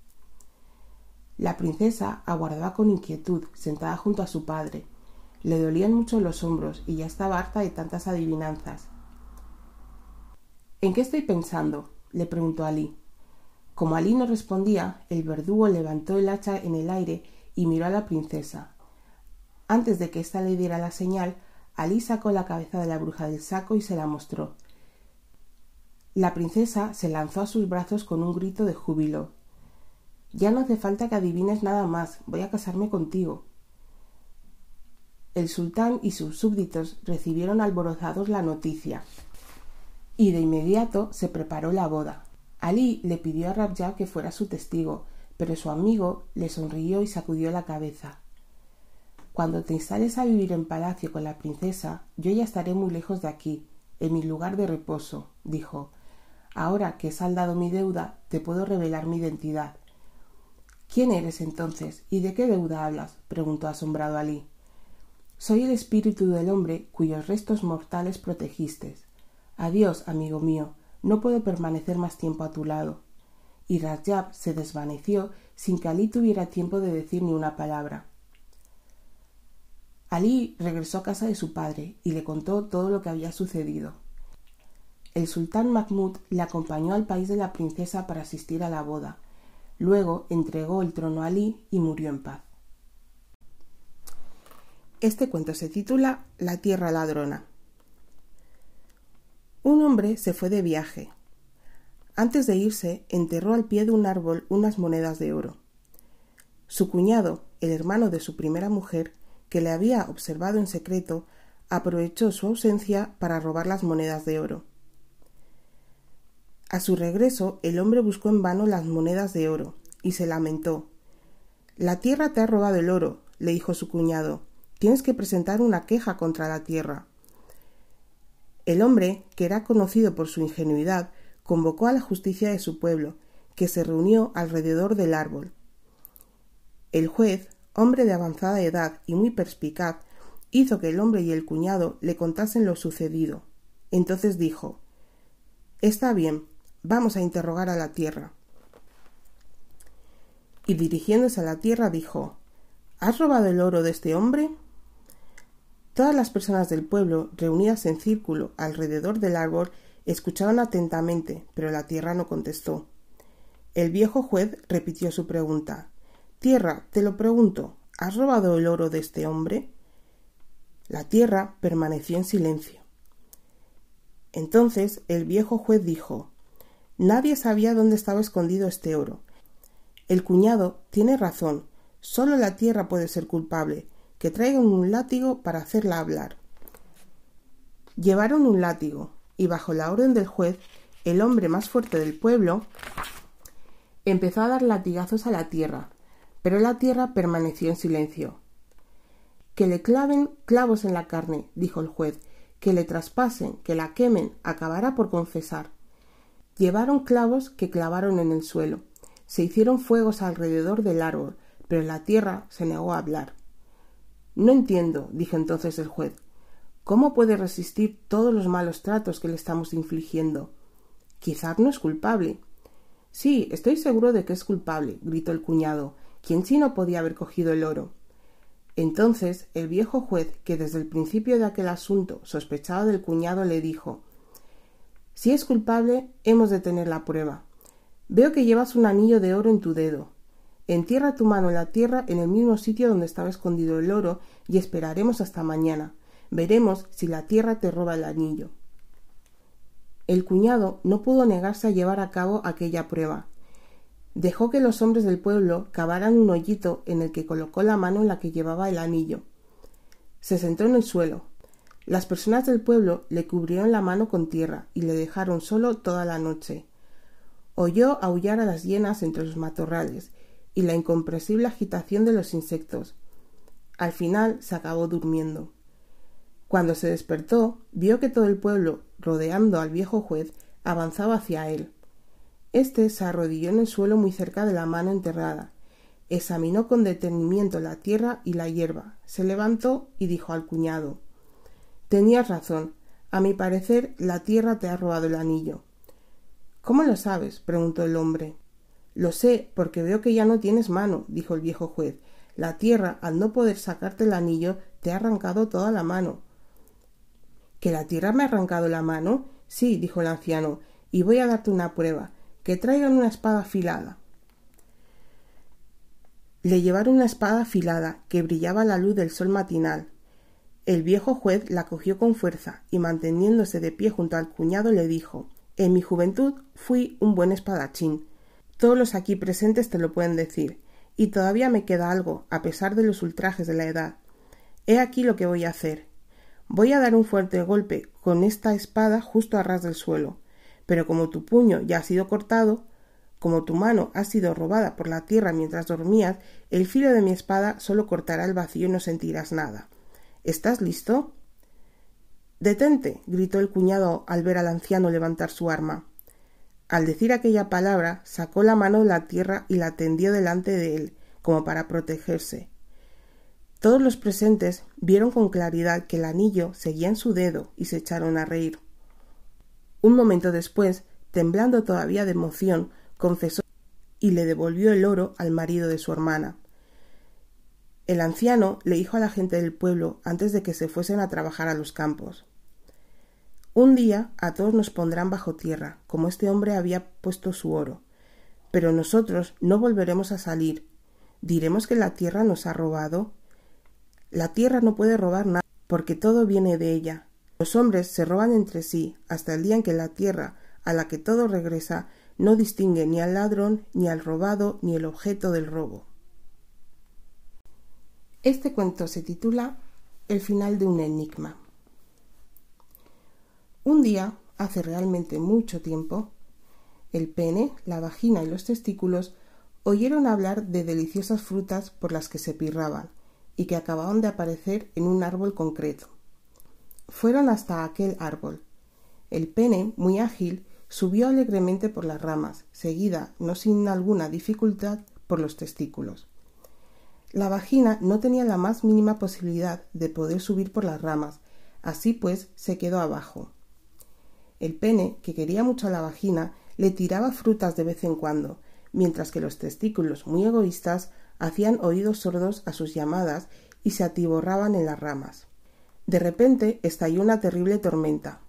La princesa aguardaba con inquietud, sentada junto a su padre. Le dolían mucho los hombros y ya estaba harta de tantas adivinanzas. ¿En qué estoy pensando? le preguntó Alí. Como Alí no respondía, el verdugo levantó el hacha en el aire y miró a la princesa. Antes de que ésta le diera la señal, Alí sacó la cabeza de la bruja del saco y se la mostró. La princesa se lanzó a sus brazos con un grito de júbilo. Ya no hace falta que adivines nada más, voy a casarme contigo. El sultán y sus súbditos recibieron alborozados la noticia, y de inmediato se preparó la boda. Alí le pidió a Rabja que fuera su testigo, pero su amigo le sonrió y sacudió la cabeza. Cuando te instales a vivir en palacio con la princesa, yo ya estaré muy lejos de aquí, en mi lugar de reposo, dijo. Ahora que he saldado mi deuda, te puedo revelar mi identidad. ¿Quién eres entonces? ¿Y de qué deuda hablas? preguntó asombrado Alí. Soy el espíritu del hombre cuyos restos mortales protegiste. Adiós, amigo mío, no puedo permanecer más tiempo a tu lado. Y Rajab se desvaneció sin que Alí tuviera tiempo de decir ni una palabra. Alí regresó a casa de su padre y le contó todo lo que había sucedido. El sultán Mahmud le acompañó al país de la princesa para asistir a la boda. Luego entregó el trono a Alí y murió en paz. Este cuento se titula La tierra ladrona. Un hombre se fue de viaje. Antes de irse, enterró al pie de un árbol unas monedas de oro. Su cuñado, el hermano de su primera mujer, que le había observado en secreto, aprovechó su ausencia para robar las monedas de oro. A su regreso, el hombre buscó en vano las monedas de oro y se lamentó. La tierra te ha robado el oro, le dijo su cuñado. Tienes que presentar una queja contra la tierra. El hombre, que era conocido por su ingenuidad, convocó a la justicia de su pueblo, que se reunió alrededor del árbol. El juez, hombre de avanzada edad y muy perspicaz, hizo que el hombre y el cuñado le contasen lo sucedido. Entonces dijo Está bien, vamos a interrogar a la tierra. Y dirigiéndose a la tierra dijo ¿Has robado el oro de este hombre? Todas las personas del pueblo, reunidas en círculo alrededor del árbol, escuchaban atentamente, pero la tierra no contestó. El viejo juez repitió su pregunta Tierra, te lo pregunto, ¿has robado el oro de este hombre? La tierra permaneció en silencio. Entonces el viejo juez dijo Nadie sabía dónde estaba escondido este oro. El cuñado tiene razón. Solo la tierra puede ser culpable. Que traigan un látigo para hacerla hablar. Llevaron un látigo, y bajo la orden del juez, el hombre más fuerte del pueblo empezó a dar latigazos a la tierra, pero la tierra permaneció en silencio. Que le claven clavos en la carne, dijo el juez, que le traspasen, que la quemen, acabará por confesar. Llevaron clavos que clavaron en el suelo. Se hicieron fuegos alrededor del árbol, pero la tierra se negó a hablar. No entiendo, dijo entonces el juez. ¿Cómo puede resistir todos los malos tratos que le estamos infligiendo? Quizás no es culpable. Sí, estoy seguro de que es culpable, gritó el cuñado, quien sí no podía haber cogido el oro. Entonces el viejo juez, que desde el principio de aquel asunto sospechaba del cuñado, le dijo Si es culpable, hemos de tener la prueba. Veo que llevas un anillo de oro en tu dedo. Entierra tu mano en la tierra en el mismo sitio donde estaba escondido el oro y esperaremos hasta mañana. Veremos si la tierra te roba el anillo. El cuñado no pudo negarse a llevar a cabo aquella prueba, Dejó que los hombres del pueblo cavaran un hoyito en el que colocó la mano en la que llevaba el anillo. Se sentó en el suelo. Las personas del pueblo le cubrieron la mano con tierra y le dejaron solo toda la noche. Oyó aullar a las hienas entre los matorrales y la incomprensible agitación de los insectos. Al final se acabó durmiendo. Cuando se despertó, vio que todo el pueblo, rodeando al viejo juez, avanzaba hacia él. Este se arrodilló en el suelo muy cerca de la mano enterrada. Examinó con detenimiento la tierra y la hierba. Se levantó y dijo al cuñado Tenías razón. A mi parecer la tierra te ha robado el anillo. ¿Cómo lo sabes? preguntó el hombre. Lo sé, porque veo que ya no tienes mano, dijo el viejo juez. La tierra, al no poder sacarte el anillo, te ha arrancado toda la mano. ¿Que la tierra me ha arrancado la mano? Sí, dijo el anciano, y voy a darte una prueba. Que traigan una espada afilada. Le llevaron una espada afilada que brillaba a la luz del sol matinal. El viejo juez la cogió con fuerza y manteniéndose de pie junto al cuñado le dijo En mi juventud fui un buen espadachín. Todos los aquí presentes te lo pueden decir, y todavía me queda algo, a pesar de los ultrajes de la edad. He aquí lo que voy a hacer. Voy a dar un fuerte golpe con esta espada justo a ras del suelo, pero como tu puño ya ha sido cortado, como tu mano ha sido robada por la tierra mientras dormías, el filo de mi espada solo cortará el vacío y no sentirás nada. ¿Estás listo? Detente. gritó el cuñado al ver al anciano levantar su arma. Al decir aquella palabra, sacó la mano de la tierra y la tendió delante de él, como para protegerse. Todos los presentes vieron con claridad que el anillo seguía en su dedo y se echaron a reír. Un momento después, temblando todavía de emoción, confesó y le devolvió el oro al marido de su hermana. El anciano le dijo a la gente del pueblo antes de que se fuesen a trabajar a los campos. Un día a todos nos pondrán bajo tierra, como este hombre había puesto su oro. Pero nosotros no volveremos a salir. ¿Diremos que la tierra nos ha robado? La tierra no puede robar nada, porque todo viene de ella. Los hombres se roban entre sí hasta el día en que la tierra, a la que todo regresa, no distingue ni al ladrón, ni al robado, ni el objeto del robo. Este cuento se titula El final de un enigma. Un día, hace realmente mucho tiempo, el pene, la vagina y los testículos oyeron hablar de deliciosas frutas por las que se pirraban y que acababan de aparecer en un árbol concreto. Fueron hasta aquel árbol. El pene, muy ágil, Subió alegremente por las ramas, seguida, no sin alguna dificultad, por los testículos. La vagina no tenía la más mínima posibilidad de poder subir por las ramas, así pues se quedó abajo. El pene, que quería mucho a la vagina, le tiraba frutas de vez en cuando, mientras que los testículos, muy egoístas, hacían oídos sordos a sus llamadas y se atiborraban en las ramas. De repente estalló una terrible tormenta.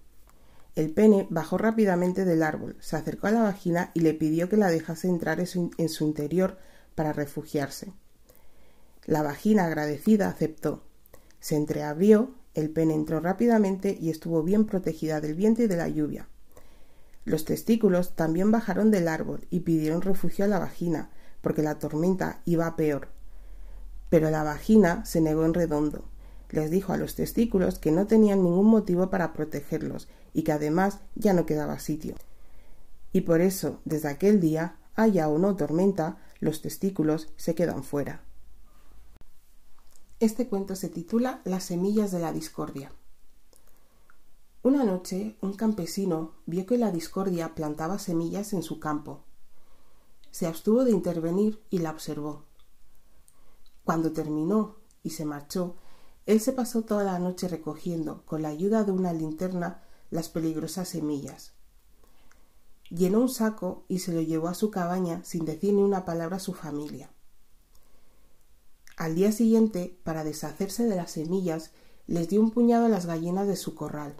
El pene bajó rápidamente del árbol, se acercó a la vagina y le pidió que la dejase entrar en su, interior para refugiarse. La vagina, agradecida, aceptó. Se entreabrió, el pene entró rápidamente y estuvo bien protegida del viento y de la lluvia. Los testículos también bajaron del árbol y pidieron refugio a la vagina, porque la tormenta iba peor. Pero la vagina se negó en redondo. Les dijo a los testículos que no tenían ningún motivo para protegerlos y que además ya no quedaba sitio. Y por eso, desde aquel día, haya o no tormenta, los testículos se quedan fuera. Este cuento se titula Las semillas de la discordia. Una noche un campesino vio que la discordia plantaba semillas en su campo. Se abstuvo de intervenir y la observó. Cuando terminó y se marchó, él se pasó toda la noche recogiendo, con la ayuda de una linterna, las peligrosas semillas. Llenó un saco y se lo llevó a su cabaña sin decir ni una palabra a su familia. Al día siguiente, para deshacerse de las semillas, les dio un puñado a las gallinas de su corral.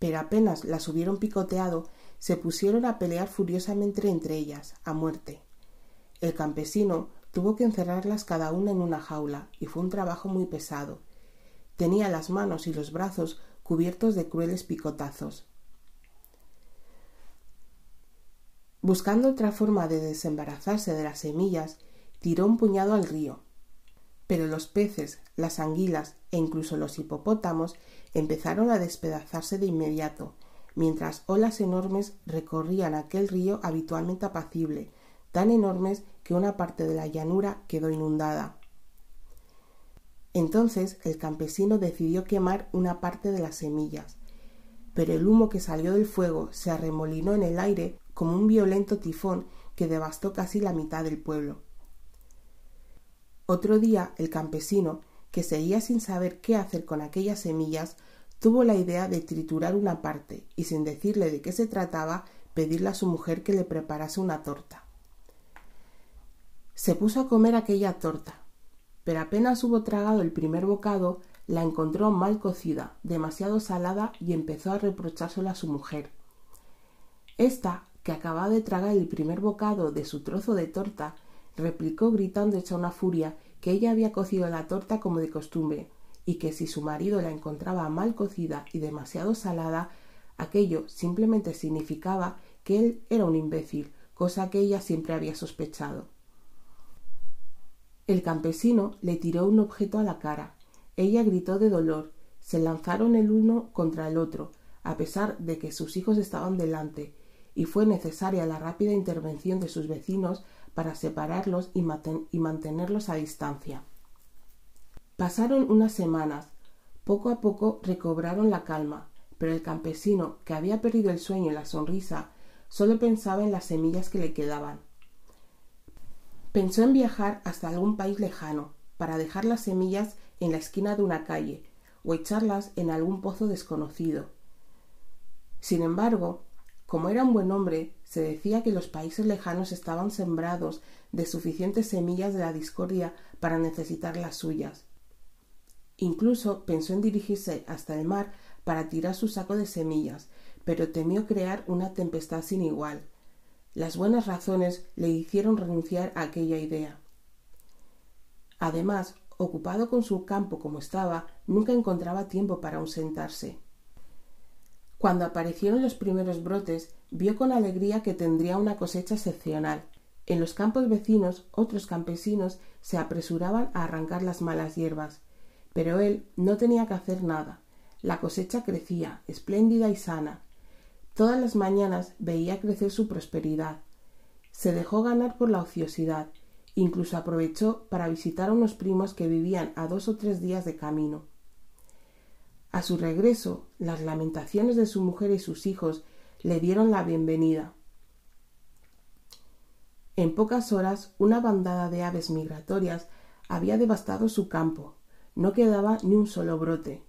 Pero apenas las hubieron picoteado, se pusieron a pelear furiosamente entre ellas, a muerte. El campesino tuvo que encerrarlas cada una en una jaula, y fue un trabajo muy pesado. Tenía las manos y los brazos cubiertos de crueles picotazos. Buscando otra forma de desembarazarse de las semillas, tiró un puñado al río. Pero los peces, las anguilas e incluso los hipopótamos empezaron a despedazarse de inmediato, mientras olas enormes recorrían aquel río habitualmente apacible, tan enormes que una parte de la llanura quedó inundada. Entonces el campesino decidió quemar una parte de las semillas, pero el humo que salió del fuego se arremolinó en el aire como un violento tifón que devastó casi la mitad del pueblo. Otro día el campesino, que seguía sin saber qué hacer con aquellas semillas, tuvo la idea de triturar una parte y sin decirle de qué se trataba pedirle a su mujer que le preparase una torta. Se puso a comer aquella torta, pero apenas hubo tragado el primer bocado, la encontró mal cocida, demasiado salada y empezó a reprochársela a su mujer. Esta, que acababa de tragar el primer bocado de su trozo de torta, replicó gritando hecha una furia que ella había cocido la torta como de costumbre, y que si su marido la encontraba mal cocida y demasiado salada, aquello simplemente significaba que él era un imbécil, cosa que ella siempre había sospechado. El campesino le tiró un objeto a la cara. Ella gritó de dolor. Se lanzaron el uno contra el otro, a pesar de que sus hijos estaban delante, y fue necesaria la rápida intervención de sus vecinos para separarlos y, mantenerlos a distancia. Pasaron unas semanas. Poco a poco recobraron la calma, pero el campesino, que había perdido el sueño y la sonrisa, solo pensaba en las semillas que le quedaban. Pensó en viajar hasta algún país lejano para dejar las semillas en la esquina de una calle o echarlas en algún pozo desconocido. Sin embargo, como era un buen hombre, se decía que los países lejanos estaban sembrados de suficientes semillas de la discordia para necesitar las suyas. Incluso pensó en dirigirse hasta el mar para tirar su saco de semillas, pero temió crear una tempestad sin igual. Las buenas razones le hicieron renunciar a aquella idea. Además, ocupado con su campo como estaba, nunca encontraba tiempo para ausentarse. Cuando aparecieron los primeros brotes, vio con alegría que tendría una cosecha excepcional. En los campos vecinos, otros campesinos se apresuraban a arrancar las malas hierbas, pero él no tenía que hacer nada. La cosecha crecía, espléndida y sana, Todas las mañanas veía crecer su prosperidad. Se dejó ganar por la ociosidad, incluso aprovechó para visitar a unos primos que vivían a dos o tres días de camino. A su regreso, las lamentaciones de su mujer y sus hijos le dieron la bienvenida. En pocas horas, una bandada de aves migratorias había devastado su campo. No quedaba ni un solo brote.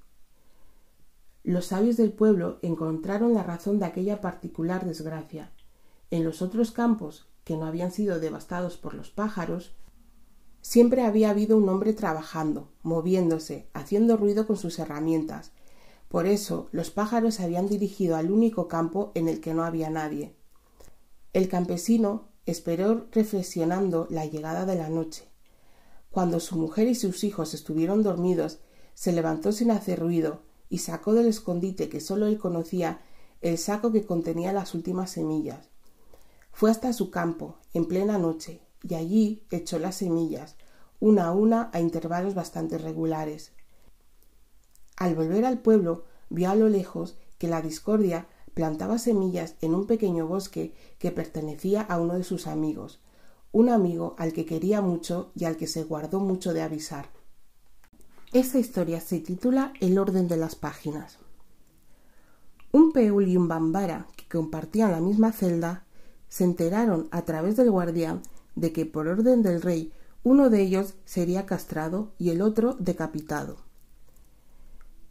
Los sabios del pueblo encontraron la razón de aquella particular desgracia. En los otros campos, que no habían sido devastados por los pájaros, siempre había habido un hombre trabajando, moviéndose, haciendo ruido con sus herramientas. Por eso los pájaros se habían dirigido al único campo en el que no había nadie. El campesino esperó reflexionando la llegada de la noche. Cuando su mujer y sus hijos estuvieron dormidos, se levantó sin hacer ruido, y sacó del escondite que sólo él conocía el saco que contenía las últimas semillas. Fue hasta su campo, en plena noche, y allí echó las semillas, una a una a intervalos bastante regulares. Al volver al pueblo, vio a lo lejos que la discordia plantaba semillas en un pequeño bosque que pertenecía a uno de sus amigos, un amigo al que quería mucho y al que se guardó mucho de avisar. Esta historia se titula El orden de las páginas. Un peul y un bambara que compartían la misma celda se enteraron a través del guardián de que por orden del rey uno de ellos sería castrado y el otro decapitado.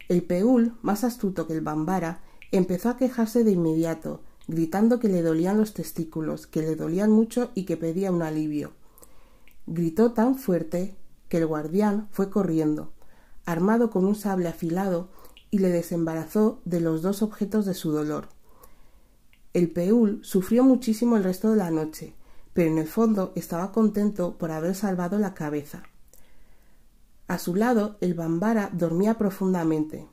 El peul, más astuto que el bambara, empezó a quejarse de inmediato, gritando que le dolían los testículos, que le dolían mucho y que pedía un alivio. Gritó tan fuerte que el guardián fue corriendo, armado con un sable afilado, y le desembarazó de los dos objetos de su dolor. El peúl sufrió muchísimo el resto de la noche, pero en el fondo estaba contento por haber salvado la cabeza. A su lado el bambara dormía profundamente.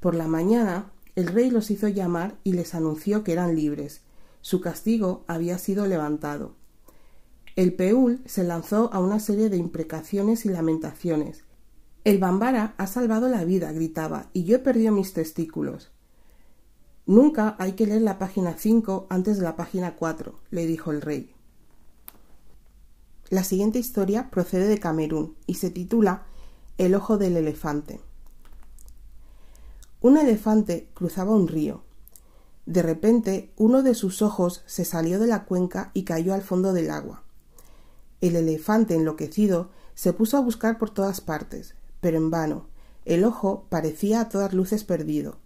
Por la mañana el rey los hizo llamar y les anunció que eran libres. Su castigo había sido levantado. El peúl se lanzó a una serie de imprecaciones y lamentaciones, el Bambara ha salvado la vida, gritaba, y yo he perdido mis testículos. Nunca hay que leer la página cinco antes de la página cuatro, le dijo el rey. La siguiente historia procede de Camerún y se titula El ojo del elefante. Un elefante cruzaba un río. De repente uno de sus ojos se salió de la cuenca y cayó al fondo del agua. El elefante, enloquecido, se puso a buscar por todas partes, pero en vano. El ojo parecía a todas luces perdido.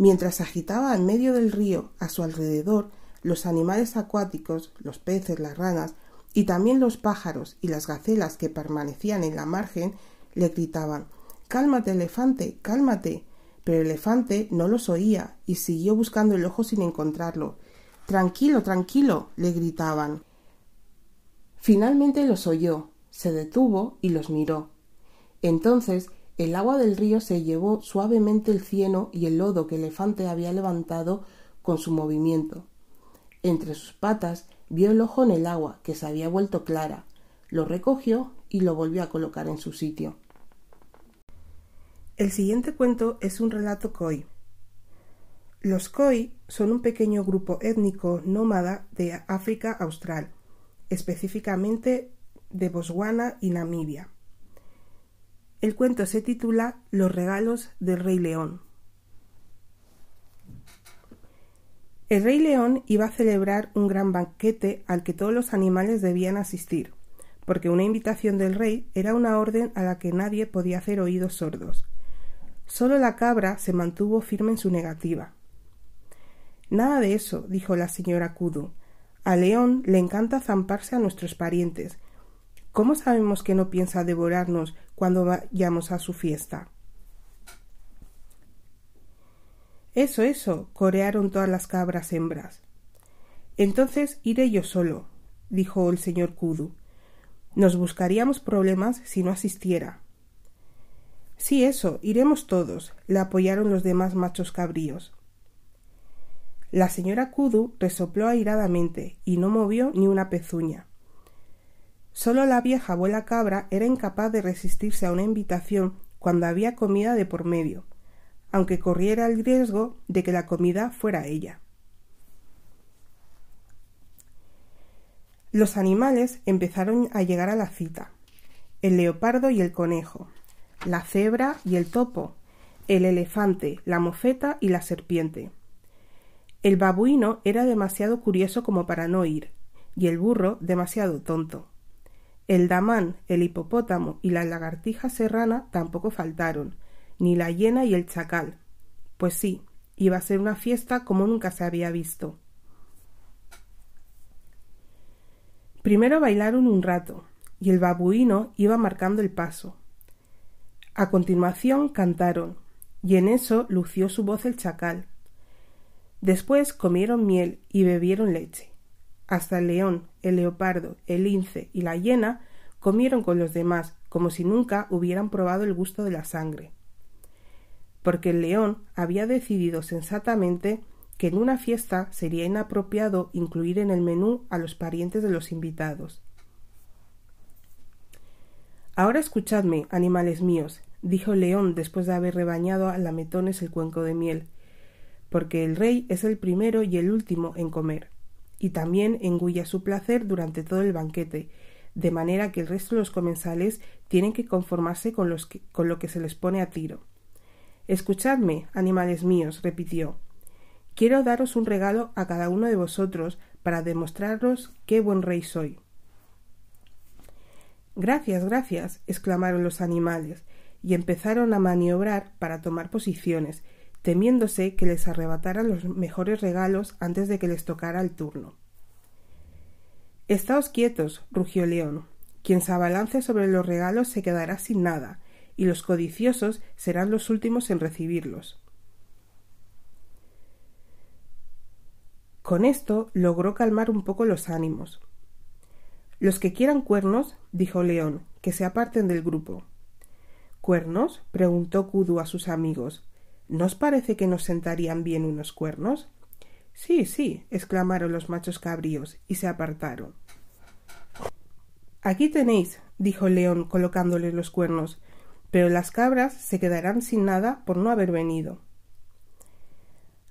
Mientras agitaba en medio del río a su alrededor, los animales acuáticos, los peces, las ranas, y también los pájaros y las gacelas que permanecían en la margen le gritaban Cálmate, elefante, cálmate. Pero el elefante no los oía y siguió buscando el ojo sin encontrarlo. Tranquilo, tranquilo, le gritaban. Finalmente los oyó, se detuvo y los miró. Entonces el agua del río se llevó suavemente el cieno y el lodo que el elefante había levantado con su movimiento. Entre sus patas vio el ojo en el agua, que se había vuelto clara, lo recogió y lo volvió a colocar en su sitio. El siguiente cuento es un relato Khoi. Los Khoi son un pequeño grupo étnico nómada de África Austral, específicamente de Botswana y Namibia. El cuento se titula Los regalos del Rey León. El Rey León iba a celebrar un gran banquete al que todos los animales debían asistir, porque una invitación del rey era una orden a la que nadie podía hacer oídos sordos. Solo la cabra se mantuvo firme en su negativa. Nada de eso, dijo la señora Kudu. A León le encanta zamparse a nuestros parientes. ¿Cómo sabemos que no piensa devorarnos cuando vayamos a su fiesta? Eso, eso, corearon todas las cabras hembras. Entonces iré yo solo, dijo el señor Kudu. Nos buscaríamos problemas si no asistiera. Sí, eso, iremos todos, le apoyaron los demás machos cabríos. La señora Kudu resopló airadamente y no movió ni una pezuña. Solo la vieja abuela cabra era incapaz de resistirse a una invitación cuando había comida de por medio aunque corriera el riesgo de que la comida fuera ella. Los animales empezaron a llegar a la cita. El leopardo y el conejo, la cebra y el topo, el elefante, la mofeta y la serpiente. El babuino era demasiado curioso como para no ir, y el burro demasiado tonto. El damán, el hipopótamo y la lagartija serrana tampoco faltaron, ni la hiena y el chacal. Pues sí, iba a ser una fiesta como nunca se había visto. Primero bailaron un rato, y el babuino iba marcando el paso. A continuación cantaron, y en eso lució su voz el chacal. Después comieron miel y bebieron leche. Hasta el león, el leopardo, el lince y la hiena comieron con los demás, como si nunca hubieran probado el gusto de la sangre porque el león había decidido sensatamente que en una fiesta sería inapropiado incluir en el menú a los parientes de los invitados. Ahora escuchadme, animales míos, dijo el león después de haber rebañado a lametones el cuenco de miel, porque el rey es el primero y el último en comer, y también engulla su placer durante todo el banquete, de manera que el resto de los comensales tienen que conformarse con, los con lo que se les pone a tiro. Escuchadme, animales míos, repitió. Quiero daros un regalo a cada uno de vosotros para demostraros qué buen rey soy. Gracias, gracias, exclamaron los animales, y empezaron a maniobrar para tomar posiciones, temiéndose que les arrebataran los mejores regalos antes de que les tocara el turno. Estaos quietos, rugió León. Quien se abalance sobre los regalos se quedará sin nada, y los codiciosos serán los últimos en recibirlos. Con esto logró calmar un poco los ánimos. Los que quieran cuernos, dijo León, que se aparten del grupo. ¿Cuernos? preguntó Kudu a sus amigos. ¿No os parece que nos sentarían bien unos cuernos? Sí, sí, exclamaron los machos cabríos, y se apartaron. Aquí tenéis, dijo León colocándole los cuernos, pero las cabras se quedarán sin nada por no haber venido.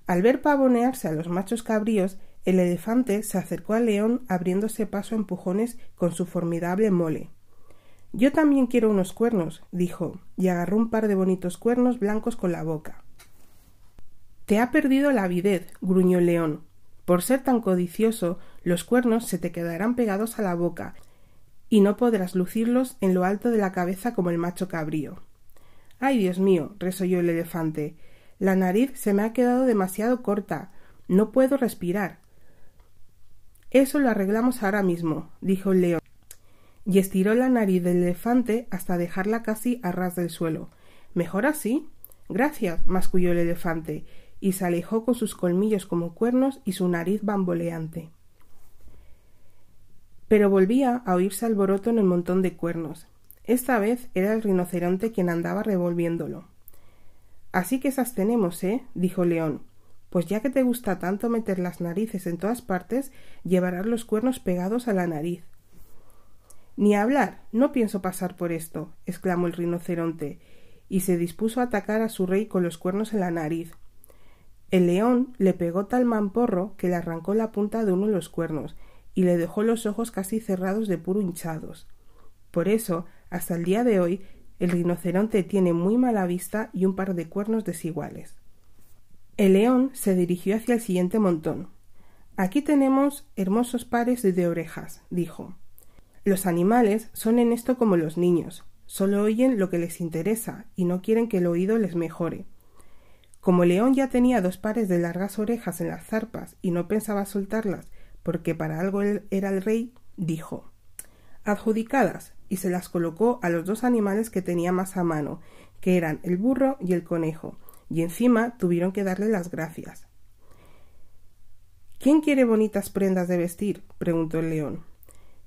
Al ver pavonearse a los machos cabríos, el elefante se acercó al león abriéndose paso a empujones con su formidable mole. Yo también quiero unos cuernos, dijo, y agarró un par de bonitos cuernos blancos con la boca. Te ha perdido la avidez, gruñó el león. Por ser tan codicioso, los cuernos se te quedarán pegados a la boca y no podrás lucirlos en lo alto de la cabeza como el macho cabrío. Ay, Dios mío, resolló el elefante. La nariz se me ha quedado demasiado corta. No puedo respirar. Eso lo arreglamos ahora mismo, dijo el león, y estiró la nariz del elefante hasta dejarla casi a ras del suelo. ¿Mejor así? Gracias, masculló el elefante, y se alejó con sus colmillos como cuernos y su nariz bamboleante. Pero volvía a oírse alboroto en el montón de cuernos. Esta vez era el rinoceronte quien andaba revolviéndolo. Así que esas tenemos, ¿eh? dijo León. Pues ya que te gusta tanto meter las narices en todas partes, llevarás los cuernos pegados a la nariz. Ni hablar, no pienso pasar por esto, exclamó el rinoceronte, y se dispuso a atacar a su rey con los cuernos en la nariz. El león le pegó tal mamporro que le arrancó la punta de uno de los cuernos y le dejó los ojos casi cerrados de puro hinchados. Por eso, hasta el día de hoy, el rinoceronte tiene muy mala vista y un par de cuernos desiguales. El león se dirigió hacia el siguiente montón. Aquí tenemos hermosos pares de orejas, dijo. Los animales son en esto como los niños, solo oyen lo que les interesa y no quieren que el oído les mejore. Como León ya tenía dos pares de largas orejas en las zarpas y no pensaba soltarlas porque para algo él era el rey, dijo adjudicadas y se las colocó a los dos animales que tenía más a mano, que eran el burro y el conejo, y encima tuvieron que darle las gracias. ¿Quién quiere bonitas prendas de vestir? preguntó el león.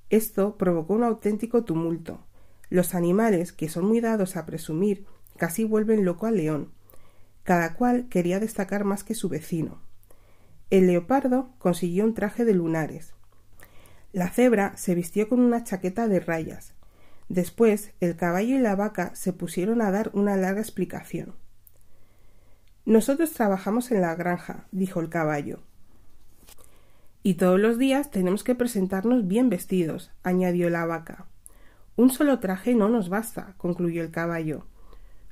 Esto provocó un auténtico tumulto. Los animales, que son muy dados a presumir, casi vuelven loco al león, cada cual quería destacar más que su vecino. El leopardo consiguió un traje de lunares. La cebra se vistió con una chaqueta de rayas. Después el caballo y la vaca se pusieron a dar una larga explicación. Nosotros trabajamos en la granja, dijo el caballo. Y todos los días tenemos que presentarnos bien vestidos, añadió la vaca. Un solo traje no nos basta, concluyó el caballo.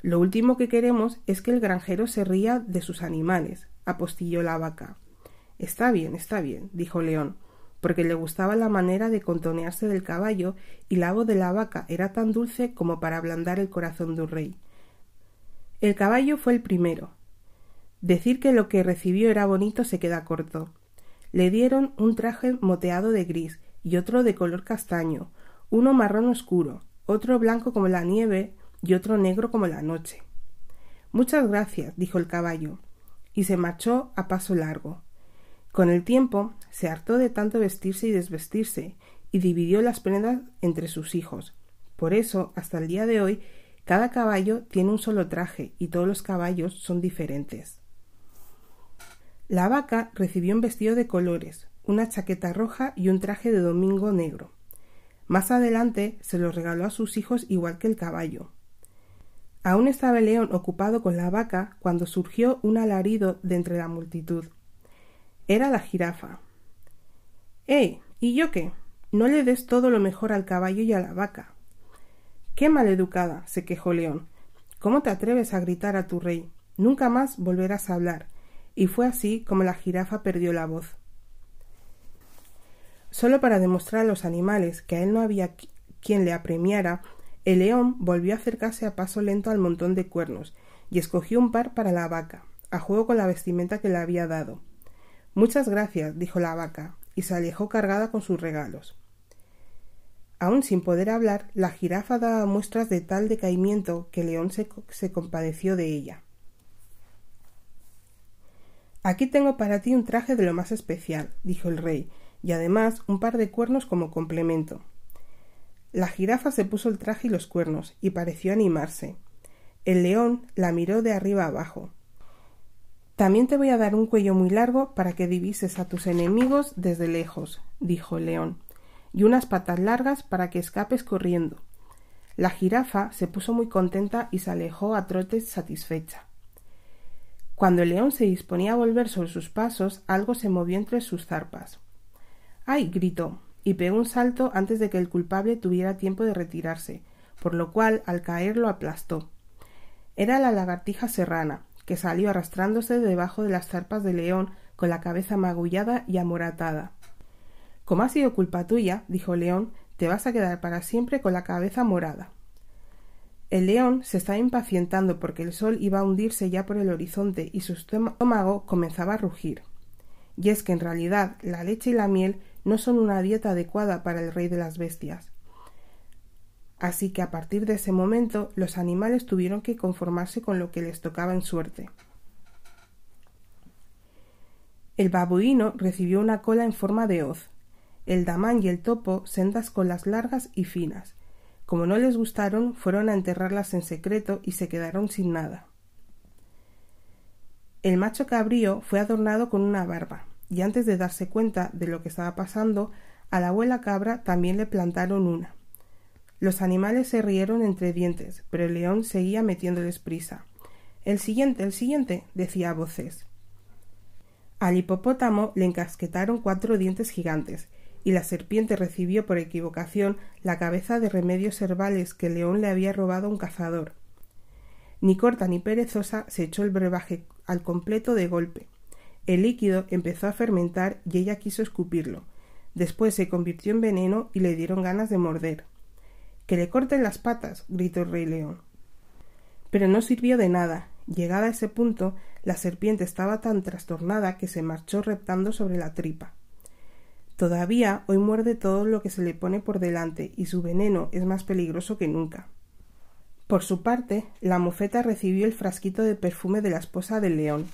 Lo último que queremos es que el granjero se ría de sus animales, apostilló la vaca. Está bien, está bien, dijo León, porque le gustaba la manera de contonearse del caballo y la voz de la vaca era tan dulce como para ablandar el corazón de un rey. El caballo fue el primero. Decir que lo que recibió era bonito se queda corto. Le dieron un traje moteado de gris y otro de color castaño, uno marrón oscuro, otro blanco como la nieve, y otro negro como la noche. Muchas gracias, dijo el caballo, y se marchó a paso largo. Con el tiempo se hartó de tanto vestirse y desvestirse, y dividió las prendas entre sus hijos. Por eso, hasta el día de hoy, cada caballo tiene un solo traje y todos los caballos son diferentes. La vaca recibió un vestido de colores, una chaqueta roja y un traje de domingo negro. Más adelante se los regaló a sus hijos igual que el caballo. Aún estaba el león ocupado con la vaca cuando surgió un alarido de entre la multitud. Era la jirafa. ¡Eh! ¿Y yo qué? No le des todo lo mejor al caballo y a la vaca. ¡Qué maleducada! se quejó León. ¿Cómo te atreves a gritar a tu rey? Nunca más volverás a hablar. Y fue así como la jirafa perdió la voz. Solo para demostrar a los animales que a él no había quien le apremiara, el león volvió a acercarse a paso lento al montón de cuernos y escogió un par para la vaca, a juego con la vestimenta que le había dado. Muchas gracias, dijo la vaca, y se alejó cargada con sus regalos. Aún sin poder hablar, la jirafa daba muestras de tal decaimiento que León se, se compadeció de ella. Aquí tengo para ti un traje de lo más especial, dijo el rey, y además un par de cuernos como complemento. La jirafa se puso el traje y los cuernos, y pareció animarse. El león la miró de arriba abajo. También te voy a dar un cuello muy largo para que divises a tus enemigos desde lejos, dijo el león, y unas patas largas para que escapes corriendo. La jirafa se puso muy contenta y se alejó a trotes satisfecha. Cuando el león se disponía a volver sobre sus pasos, algo se movió entre sus zarpas. ¡Ay! gritó y pegó un salto antes de que el culpable tuviera tiempo de retirarse, por lo cual al caer lo aplastó. Era la lagartija serrana, que salió arrastrándose debajo de las zarpas del león con la cabeza magullada y amoratada. Como ha sido culpa tuya, dijo León, te vas a quedar para siempre con la cabeza morada. El león se estaba impacientando porque el sol iba a hundirse ya por el horizonte y su estómago comenzaba a rugir. Y es que en realidad la leche y la miel no son una dieta adecuada para el rey de las bestias. Así que a partir de ese momento los animales tuvieron que conformarse con lo que les tocaba en suerte. El babuino recibió una cola en forma de hoz, el damán y el topo sendas colas largas y finas. Como no les gustaron, fueron a enterrarlas en secreto y se quedaron sin nada. El macho cabrío fue adornado con una barba, y antes de darse cuenta de lo que estaba pasando, a la abuela cabra también le plantaron una. Los animales se rieron entre dientes, pero el león seguía metiéndoles prisa. El siguiente, el siguiente, decía a voces. Al hipopótamo le encasquetaron cuatro dientes gigantes, y la serpiente recibió por equivocación la cabeza de remedios herbales que el león le había robado a un cazador. Ni corta ni perezosa se echó el brebaje al completo de golpe. El líquido empezó a fermentar y ella quiso escupirlo. Después se convirtió en veneno y le dieron ganas de morder. Que le corten las patas, gritó el rey león. Pero no sirvió de nada. Llegada a ese punto, la serpiente estaba tan trastornada que se marchó reptando sobre la tripa. Todavía hoy muerde todo lo que se le pone por delante y su veneno es más peligroso que nunca. Por su parte, la mofeta recibió el frasquito de perfume de la esposa del león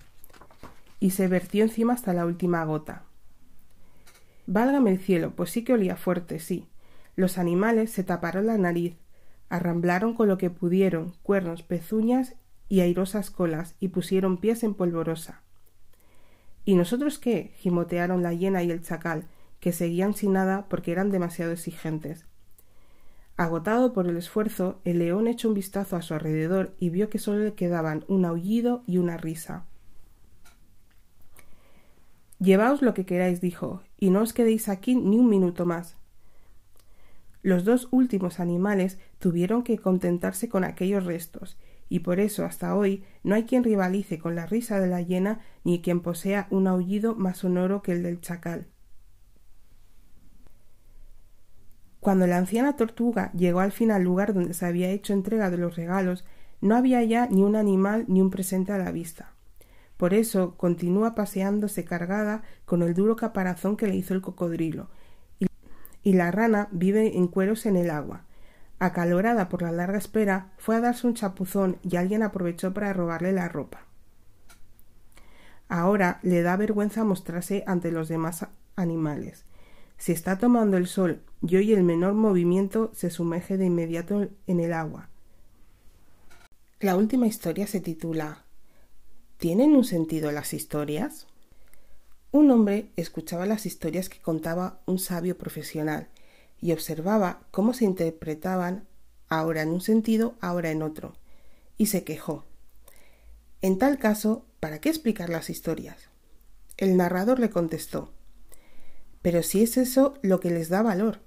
y se vertió encima hasta la última gota. Válgame el cielo, pues sí que olía fuerte, sí. Los animales se taparon la nariz, arramblaron con lo que pudieron cuernos, pezuñas y airosas colas y pusieron pies en polvorosa. ¿Y nosotros qué? gimotearon la hiena y el chacal, que seguían sin nada porque eran demasiado exigentes. Agotado por el esfuerzo, el león echó un vistazo a su alrededor y vio que solo le quedaban un aullido y una risa. Llevaos lo que queráis, dijo, y no os quedéis aquí ni un minuto más. Los dos últimos animales tuvieron que contentarse con aquellos restos, y por eso hasta hoy no hay quien rivalice con la risa de la hiena ni quien posea un aullido más sonoro que el del chacal. Cuando la anciana tortuga llegó al fin al lugar donde se había hecho entrega de los regalos, no había ya ni un animal ni un presente a la vista. Por eso continúa paseándose cargada con el duro caparazón que le hizo el cocodrilo, y la rana vive en cueros en el agua. Acalorada por la larga espera, fue a darse un chapuzón y alguien aprovechó para robarle la ropa. Ahora le da vergüenza mostrarse ante los demás animales. Si está tomando el sol y oye el menor movimiento, se sumerge de inmediato en el agua. La última historia se titula ¿Tienen un sentido las historias? Un hombre escuchaba las historias que contaba un sabio profesional y observaba cómo se interpretaban ahora en un sentido, ahora en otro, y se quejó. En tal caso, ¿para qué explicar las historias? El narrador le contestó pero si es eso lo que les da valor,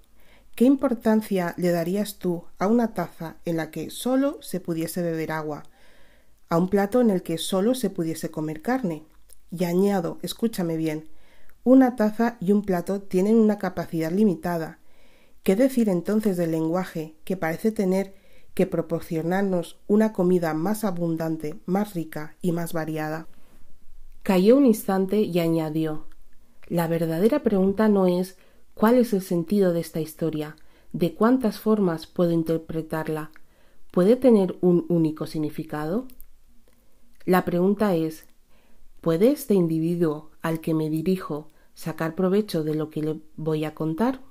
¿qué importancia le darías tú a una taza en la que solo se pudiese beber agua, a un plato en el que solo se pudiese comer carne? Y añado, escúchame bien, una taza y un plato tienen una capacidad limitada. ¿Qué decir entonces del lenguaje que parece tener que proporcionarnos una comida más abundante, más rica y más variada? Cayó un instante y añadió la verdadera pregunta no es cuál es el sentido de esta historia, de cuántas formas puedo interpretarla. ¿Puede tener un único significado? La pregunta es, ¿puede este individuo al que me dirijo sacar provecho de lo que le voy a contar?